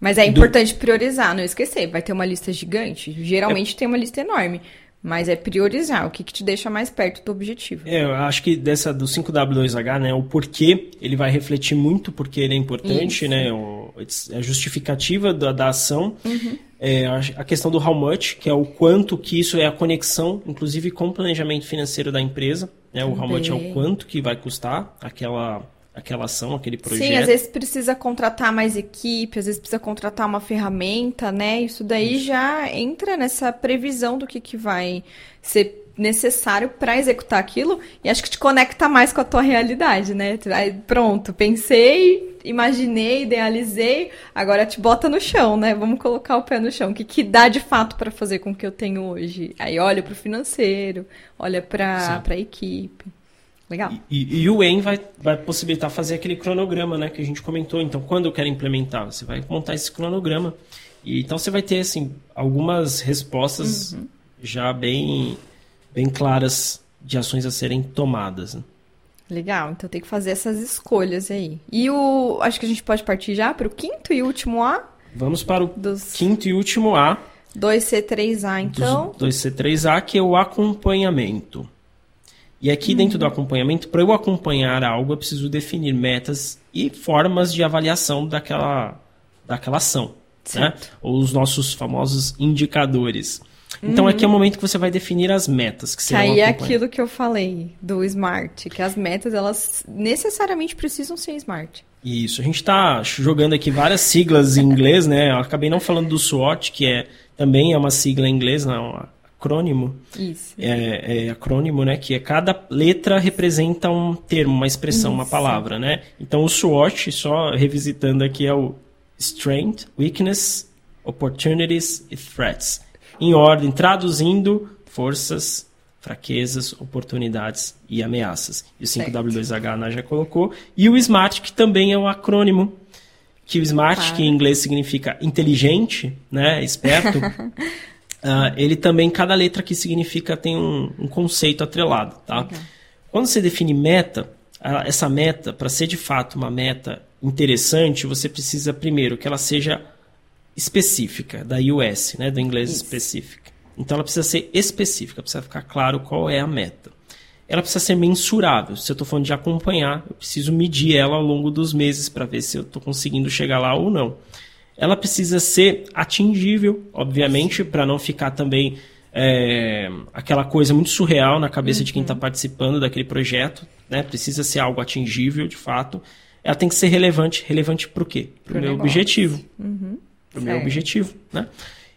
Mas é Do- importante priorizar, não esquecer. Vai ter uma lista gigante. Geralmente tem uma lista enorme. Mas é priorizar o que, que te deixa mais perto do objetivo. é, eu acho que dessa do 5W2H, né, o porquê, ele vai refletir muito porque ele é importante, Isso. né, o, a justificativa da, da ação. Uhum. É, a, questão do how much, que é o quanto que isso é a conexão, inclusive com o planejamento financeiro da empresa. Né, o how much é o quanto que vai custar aquela, aquela ação, aquele projeto. Sim, às vezes precisa contratar mais equipe, às vezes precisa contratar uma ferramenta, né? Isso daí já entra nessa previsão do que, que vai ser necessário para executar aquilo e acho que te conecta mais com a tua realidade, né? Aí, pronto, pensei, imaginei, idealizei, agora te bota no chão, né? Vamos colocar o pé no chão. O que, que dá de fato para fazer com o que eu tenho hoje? Aí olha para o financeiro, olha para a equipe. Legal. E, e o EN vai, vai possibilitar fazer aquele cronograma né, que a gente comentou. Então, quando eu quero implementar, você vai montar esse cronograma E, então você vai ter assim algumas respostas uhum. já bem bem claras de ações a serem tomadas. Né? Legal, então tem que fazer essas escolhas aí. E o. Acho que a gente pode partir já para o quinto e último A? Vamos para o dos... quinto e último A. 2C3A, então. 2C3A, que é o acompanhamento. E aqui, uhum. dentro do acompanhamento, para eu acompanhar algo, eu preciso definir metas e formas de avaliação daquela, daquela ação. Né? Ou os nossos famosos indicadores. Então uhum. aqui é o momento que você vai definir as metas que serão Aí é aquilo que eu falei do smart, que as metas elas necessariamente precisam ser smart. Isso, a gente está jogando aqui várias siglas em inglês, né? Eu acabei não falando do SWOT, que é também é uma sigla em inglês, não, é acrônimo. Isso. É, é, acrônimo, né? Que é cada letra representa um termo, uma expressão, Isso. uma palavra, né? Então o SWOT, só revisitando aqui, é o Strength, Weakness, Opportunities e Threats em ordem, traduzindo forças, fraquezas, oportunidades e ameaças. E o 5W2H a Ana já colocou. E o SMART, que também é um acrônimo, que o SMART, que em inglês significa inteligente, né, esperto, uh, ele também, cada letra que significa tem um, um conceito atrelado, tá? Okay. Quando você define meta, essa meta, para ser de fato uma meta interessante, você precisa primeiro que ela seja específica, da US, né, do inglês específica. Então ela precisa ser específica, precisa ficar claro qual é a meta. Ela precisa ser mensurável. Se eu estou falando de acompanhar, eu preciso medir ela ao longo dos meses para ver se eu estou conseguindo chegar lá ou não. Ela precisa ser atingível, obviamente, para não ficar também é, aquela coisa muito surreal na cabeça uhum. de quem está uhum. participando daquele projeto. Né? Precisa ser algo atingível, de fato. Ela tem que ser relevante. Relevante para o quê? Para o meu negócio. objetivo. Uhum para o meu objetivo, né?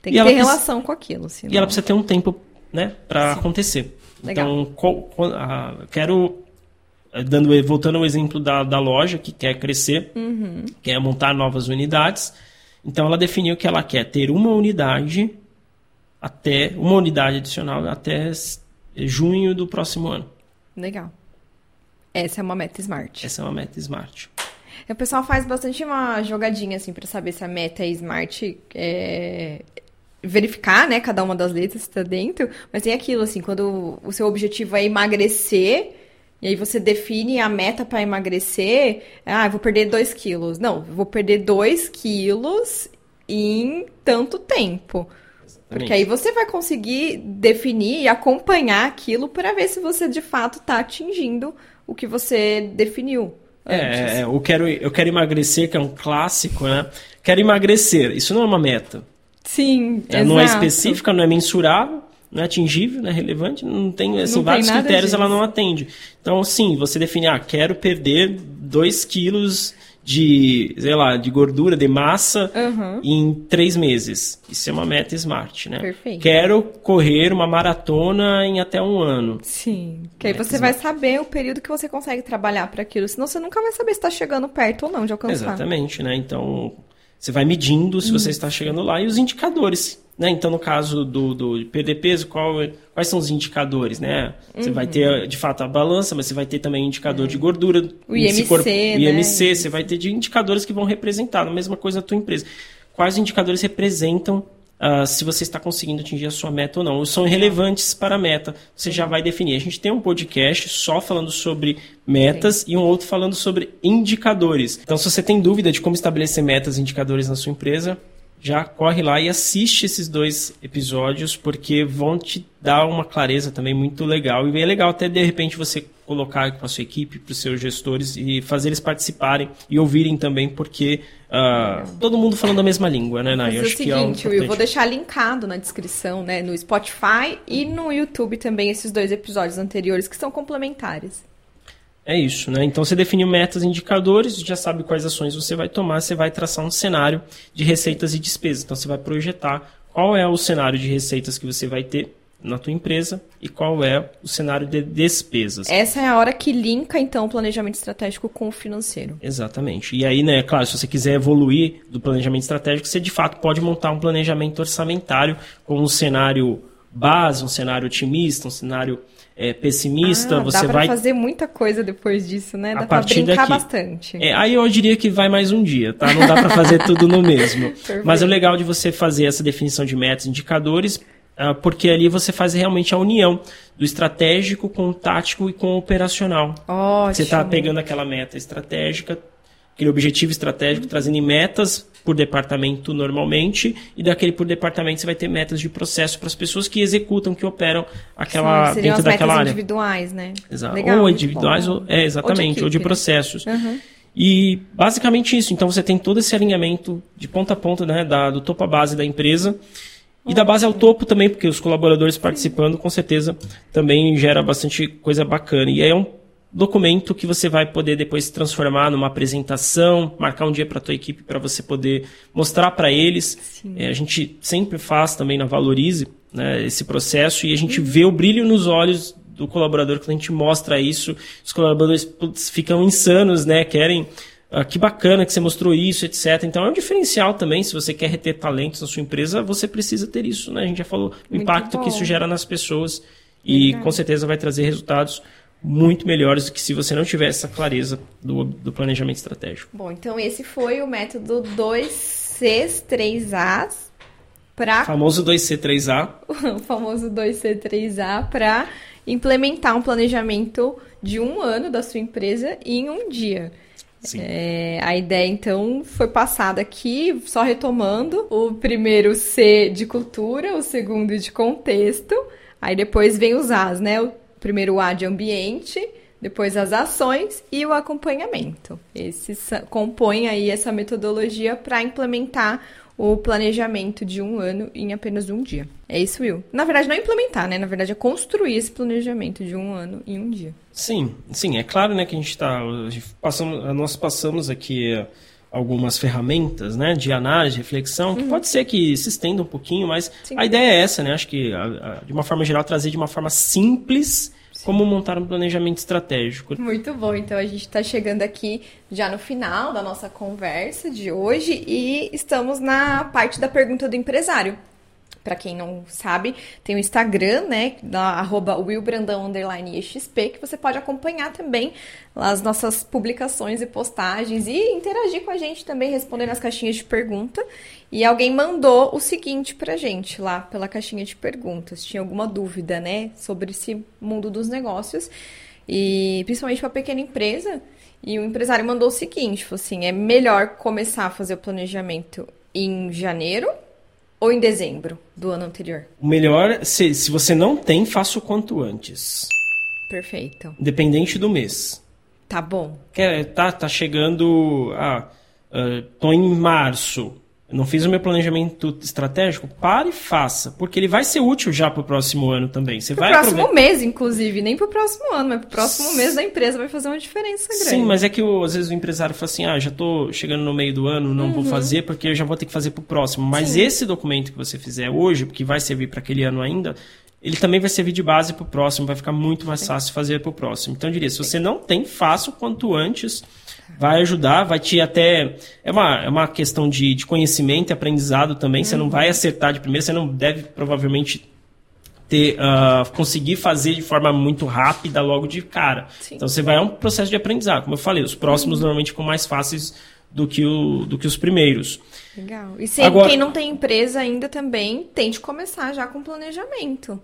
Tem que e ter relação com aquilo. Senão... E ela precisa ter um tempo, né, para acontecer. Legal. Então, qual, qual, a, quero eh, dando voltando ao exemplo da, da loja que quer crescer, uhum. quer montar novas unidades. Então, ela definiu que ela quer ter uma unidade até uma unidade adicional até junho do próximo ano. Legal. Essa é uma meta smart. Essa é uma meta smart. O pessoal faz bastante uma jogadinha, assim, para saber se a meta é smart. É... Verificar, né, cada uma das letras que tá dentro. Mas tem aquilo, assim, quando o seu objetivo é emagrecer. E aí você define a meta para emagrecer. Ah, eu vou perder 2 quilos. Não, eu vou perder 2 quilos em tanto tempo. Porque aí você vai conseguir definir e acompanhar aquilo para ver se você de fato está atingindo o que você definiu. É, é, é, eu quero, eu quero emagrecer, que é um clássico, né? Quero emagrecer. Isso não é uma meta. Sim, é, Não é específica, não é mensurável, não é atingível, não é relevante, não tem, assim, não vários tem critérios disso. ela não atende. Então, sim, você definir, ah, quero perder 2 quilos de, sei lá, de gordura, de massa uhum. em três meses. Isso é uma meta smart, né? Perfeito. Quero correr uma maratona em até um ano. Sim. Que aí você smart. vai saber o período que você consegue trabalhar para aquilo. Senão você nunca vai saber se está chegando perto ou não de alcançar. Exatamente, né? Então, você vai medindo se você está chegando lá e os indicadores né? Então, no caso do, do peso, qual, quais são os indicadores? Né? Você uhum. vai ter, de fato, a balança, mas você vai ter também indicador de gordura. O IMC, corpo, né? IMC, você vai ter de indicadores que vão representar a mesma coisa na tua empresa. Quais indicadores representam uh, se você está conseguindo atingir a sua meta ou não. São relevantes para a meta, você já vai definir. A gente tem um podcast só falando sobre metas Sim. e um outro falando sobre indicadores. Então, se você tem dúvida de como estabelecer metas e indicadores na sua empresa, já corre lá e assiste esses dois episódios, porque vão te dar uma clareza também muito legal. E é legal até de repente você colocar para a sua equipe, para os seus gestores e fazer eles participarem e ouvirem também, porque uh, todo mundo falando a mesma língua, né, Nay? Mas é o seguinte, é eu vou deixar linkado na descrição, né, no Spotify e no YouTube também esses dois episódios anteriores que são complementares. É isso, né? Então você definiu metas, indicadores, já sabe quais ações você vai tomar, você vai traçar um cenário de receitas e despesas. Então você vai projetar qual é o cenário de receitas que você vai ter na tua empresa e qual é o cenário de despesas. Essa é a hora que linka então o planejamento estratégico com o financeiro. Exatamente. E aí, né, claro, se você quiser evoluir do planejamento estratégico, você de fato pode montar um planejamento orçamentário com um cenário base, um cenário otimista, um cenário é, pessimista, ah, você dá pra vai fazer muita coisa depois disso, né? A Dá pra partir brincar daqui. bastante. É, aí eu diria que vai mais um dia, tá? Não dá para fazer tudo no mesmo. Mas o legal de você fazer essa definição de metas, indicadores, ah, porque ali você faz realmente a união do estratégico com o tático e com o operacional. Ótimo. Você está pegando aquela meta estratégica, aquele objetivo estratégico, trazendo em metas por departamento normalmente, e daquele por departamento você vai ter metas de processo para as pessoas que executam, que operam aquela Sim, dentro daquela área. individuais, né? Exato. Legal, ou individuais, bom. ou, é, exatamente, ou de, equipe. processos. Uhum. E basicamente isso. Então você tem todo esse alinhamento de ponta a ponta, né, da, do topo à base da empresa. E da base ao topo também, porque os colaboradores participando, com certeza, também gera bastante coisa bacana. E aí é um documento que você vai poder depois transformar numa apresentação, marcar um dia para a tua equipe para você poder mostrar para eles. É, a gente sempre faz também na Valorize né, esse processo e a gente vê o brilho nos olhos do colaborador quando a gente mostra isso. Os colaboradores putz, ficam insanos, né? Querem ah, que bacana que você mostrou isso, etc. Então é um diferencial também. Se você quer reter talentos na sua empresa, você precisa ter isso, né? A gente já falou o Muito impacto que bom. isso gera nas pessoas e Legal. com certeza vai trazer resultados muito melhores do que se você não tivesse essa clareza do, do planejamento estratégico. Bom, então esse foi o método 2Cs, 3As para Famoso 2C3A. o famoso 2C3A para implementar um planejamento de um ano da sua empresa em um dia. É, a ideia, então, foi passada aqui, só retomando. O primeiro C de cultura, o segundo de contexto. Aí depois vem os As, né? O primeiro A de ambiente, depois as ações e o acompanhamento. Esses compõem aí essa metodologia para implementar o planejamento de um ano em apenas um dia. É isso, Will. Na verdade, não é implementar, né? Na verdade, é construir esse planejamento de um ano em um dia. Sim, sim, é claro, né, que a gente está, passamos, nós passamos aqui algumas ferramentas, né, de análise, reflexão, que pode ser que se estenda um pouquinho, mas Sim. a ideia é essa, né, acho que a- a- de uma forma geral trazer de uma forma simples como montar um planejamento estratégico. Muito bom, então a gente está chegando aqui já no final da nossa conversa de hoje e estamos na parte da pergunta do empresário. Para quem não sabe, tem o Instagram, né, da arroba willbrandão underline XP, que você pode acompanhar também as nossas publicações e postagens e interagir com a gente também, respondendo as caixinhas de pergunta. E alguém mandou o seguinte pra gente lá pela caixinha de perguntas. Tinha alguma dúvida, né, sobre esse mundo dos negócios e principalmente para pequena empresa. E o empresário mandou o seguinte, assim, é melhor começar a fazer o planejamento em janeiro ou em dezembro do ano anterior? O melhor, se, se você não tem, faça o quanto antes, Perfeito. independente do mês. Tá bom. Quer, tá, tá chegando. Ah, ah, tô em março. Não fiz o meu planejamento estratégico? Pare e faça. Porque ele vai ser útil já para o próximo ano também. Você Pro vai próximo mês, inclusive, nem pro próximo ano, mas pro próximo mês da empresa vai fazer uma diferença grande. Sim, mas é que o- às vezes o empresário fala assim: ah, já tô chegando no meio do ano, não vou fazer porque eu já vou ter que fazer pro próximo. Mas Uhum. Sim. esse documento que você fizer hoje, que vai servir para aquele ano ainda, ele também vai servir de base pro próximo, vai ficar muito mais fácil fazer pro próximo. Então eu diria: se você não tem, faça o quanto antes. Vai ajudar, vai te até. É uma, é uma questão de, de conhecimento e aprendizado também. Você não Uhum. vai acertar de primeira, você não deve provavelmente ter, ah, conseguir fazer de forma muito rápida logo de cara. Sim. Então você vai a um processo de aprendizado. Como eu falei, os próximos normalmente ficam mais fáceis do que, o, do que os primeiros. Legal. E se Agora- quem não tem empresa ainda também, tente começar já com planejamento.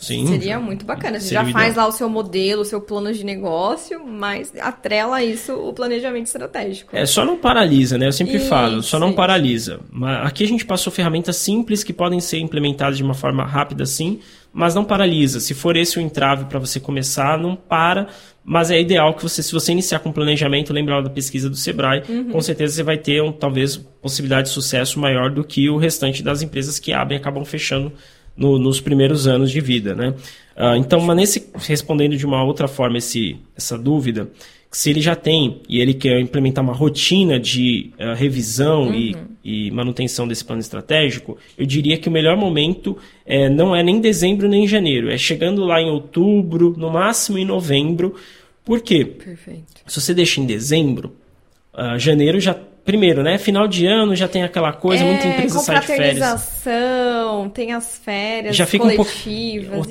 Sim. Seria muito bacana. Você já faz ideal. lá o seu modelo, o seu plano de negócio, mas atrela isso o planejamento estratégico. É, só não paralisa, né? Eu sempre Isso, falo, só não isso. paralisa. Mas aqui a gente passou ferramentas simples que podem ser implementadas de uma forma rápida, sim, mas não paralisa. Se for esse o entrave para você começar, não para. Mas é ideal que você, se você iniciar com planejamento, lembrar da pesquisa do Sebrae, Uhum. com certeza você vai ter, um, talvez, possibilidade de sucesso maior do que o restante das empresas que abrem e acabam fechando no- nos primeiros anos de vida, né? Ah, então, mas nesse, respondendo de uma outra forma esse, essa dúvida, se ele já tem e ele quer implementar uma rotina de ah, revisão e, e manutenção desse plano estratégico, eu diria que o melhor momento é, não é nem dezembro nem janeiro, é chegando lá em outubro, no máximo em novembro. Por quê? Perfeito. Se você deixa em dezembro, ah, janeiro já primeiro, né? Final de ano já tem aquela coisa, é, muita empresa sai de férias. tem as férias já fica. Um pouco,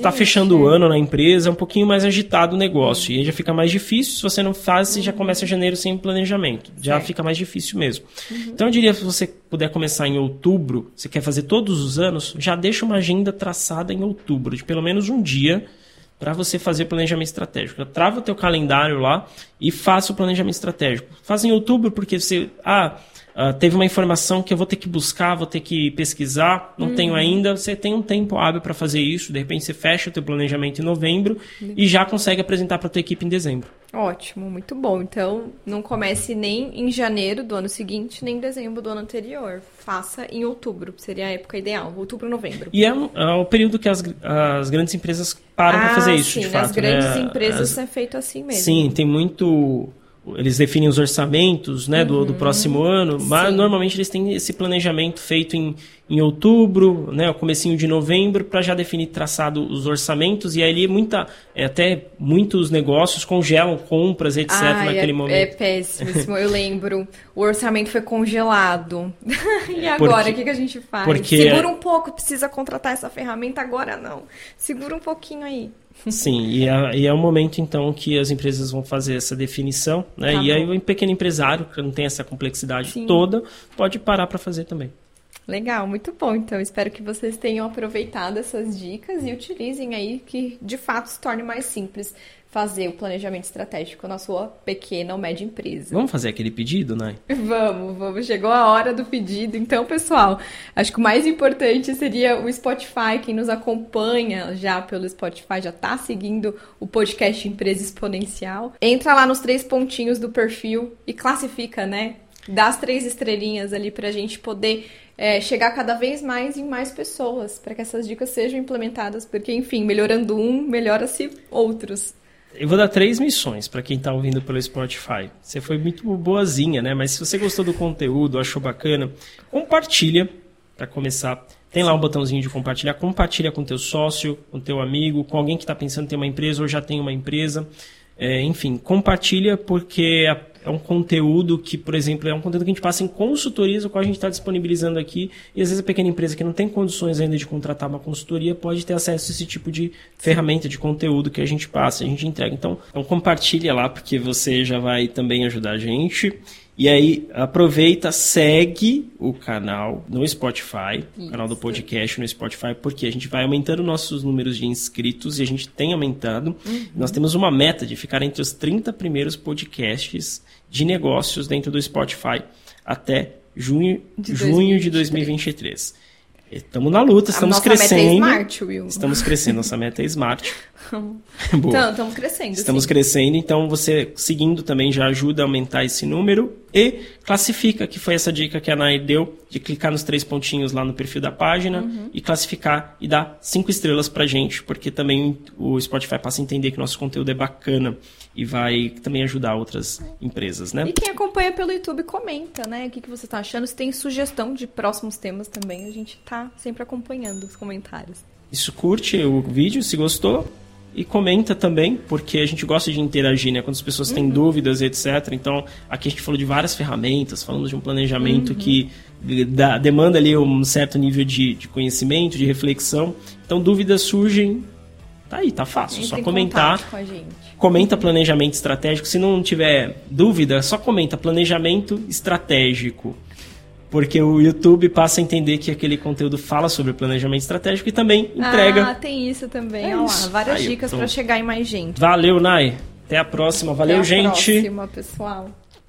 tá fechando o ano na empresa, é um pouquinho mais agitado o negócio. E aí já fica mais difícil. Se você não faz, você já começa janeiro sem planejamento. Já certo. fica mais difícil mesmo. Uhum. Então eu diria, se você puder começar em outubro, você quer fazer todos os anos, já deixa uma agenda traçada em outubro, de pelo menos um dia para você fazer planejamento estratégico. Trava o teu calendário lá e faça o planejamento estratégico. Faz em outubro porque você, ah, Uh, teve uma informação que eu vou ter que buscar, vou ter que pesquisar, não uhum. tenho ainda. Você tem um tempo hábil para fazer isso. De repente você fecha o teu planejamento em novembro uhum. e já consegue apresentar para a tua equipe em dezembro. Ótimo, muito bom. Então, não comece nem em janeiro do ano seguinte, nem em dezembro do ano anterior. Faça em outubro, seria a época ideal, outubro, novembro. E é, é o período que as, as grandes empresas param ah, para fazer isso, sim, de fato. As grandes né? empresas as, é feito assim mesmo. Sim, tem muito eles definem os orçamentos né, do, do uhum. próximo ano, mas Sim. normalmente eles têm esse planejamento feito em, em outubro, né, o comecinho de novembro, para já definir traçado os orçamentos, e aí muita, é, até muitos negócios congelam compras, etc. Ai, naquele é, momento. É péssimo, eu lembro. O orçamento foi congelado. e agora, o que, que a gente faz? Segura um pouco, precisa contratar essa ferramenta agora não. Segura um pouquinho aí. Sim, e é, e é o momento então que as empresas vão fazer essa definição, né? Tá e aí o pequeno empresário, que não tem essa complexidade Sim. toda, pode parar para fazer também. Legal, muito bom. Então, espero que vocês tenham aproveitado essas dicas e utilizem aí que de fato se torne mais simples fazer o planejamento estratégico na sua pequena ou média empresa. Vamos fazer aquele pedido, né? Vamos, vamos. Chegou a hora do pedido. Então, pessoal, acho que o mais importante seria o Spotify. Quem nos acompanha já pelo Spotify já está seguindo o podcast Empresa Exponencial. Entra lá nos três pontinhos do perfil e classifica, né? Dá as três estrelinhas ali para a gente poder é, chegar cada vez mais em mais pessoas, para que essas dicas sejam implementadas, porque, enfim, melhorando um, melhora-se outros. Eu vou dar três missões para quem está ouvindo pelo Spotify. Você foi muito boazinha, né? Mas se você gostou do conteúdo, achou bacana, compartilha para começar. Tem lá um botãozinho de compartilhar. Compartilha com teu sócio, com teu amigo, com alguém que está pensando em ter uma empresa ou já tem uma empresa. É, enfim, compartilha porque é um conteúdo que, por exemplo, é um conteúdo que a gente passa em consultorias, o qual a gente está disponibilizando aqui. E às vezes a pequena empresa que não tem condições ainda de contratar uma consultoria pode ter acesso a esse tipo de ferramenta de conteúdo que a gente passa, a gente entrega. Então, então compartilha lá, porque você já vai também ajudar a gente. E aí, aproveita, segue o canal no Spotify, o canal do podcast no Spotify, porque a gente vai aumentando nossos números de inscritos e a gente tem aumentado. Uhum. Nós temos uma meta de ficar entre os 30 primeiros podcasts de negócios dentro do Spotify até junho de, junho 2023. de 2023. Estamos na luta, estamos nossa crescendo. Meta é smart, Will. Estamos crescendo, nossa meta é smart. então, estamos crescendo. Estamos sim. crescendo, então você seguindo também já ajuda a aumentar esse número e classifica, que foi essa dica que a Nai deu, de clicar nos três pontinhos lá no perfil da página uhum. e classificar e dar cinco estrelas pra gente, porque também o Spotify passa a entender que nosso conteúdo é bacana e vai também ajudar outras empresas, né? E quem acompanha pelo YouTube comenta, né? O que, que você está achando? Se tem sugestão de próximos temas também, a gente está sempre acompanhando os comentários. Isso, curte o vídeo se gostou e comenta também, porque a gente gosta de interagir, né? Quando as pessoas têm uhum. dúvidas, etc. Então, aqui a gente falou de várias ferramentas, falamos de um planejamento uhum. que dá, demanda ali um certo nível de, de conhecimento, de reflexão. Então, dúvidas surgem, tá aí, tá fácil, Entre só comentar. Com a gente comenta planejamento estratégico. Se não tiver dúvida, só comenta planejamento estratégico. Porque o YouTube passa a entender que aquele conteúdo fala sobre planejamento estratégico e também entrega. Ah, tem isso também. É Olha isso. lá, várias Aí, dicas para chegar em mais gente. Valeu, Nai. Até a próxima. Valeu, Até a gente. Até a próxima, pessoal.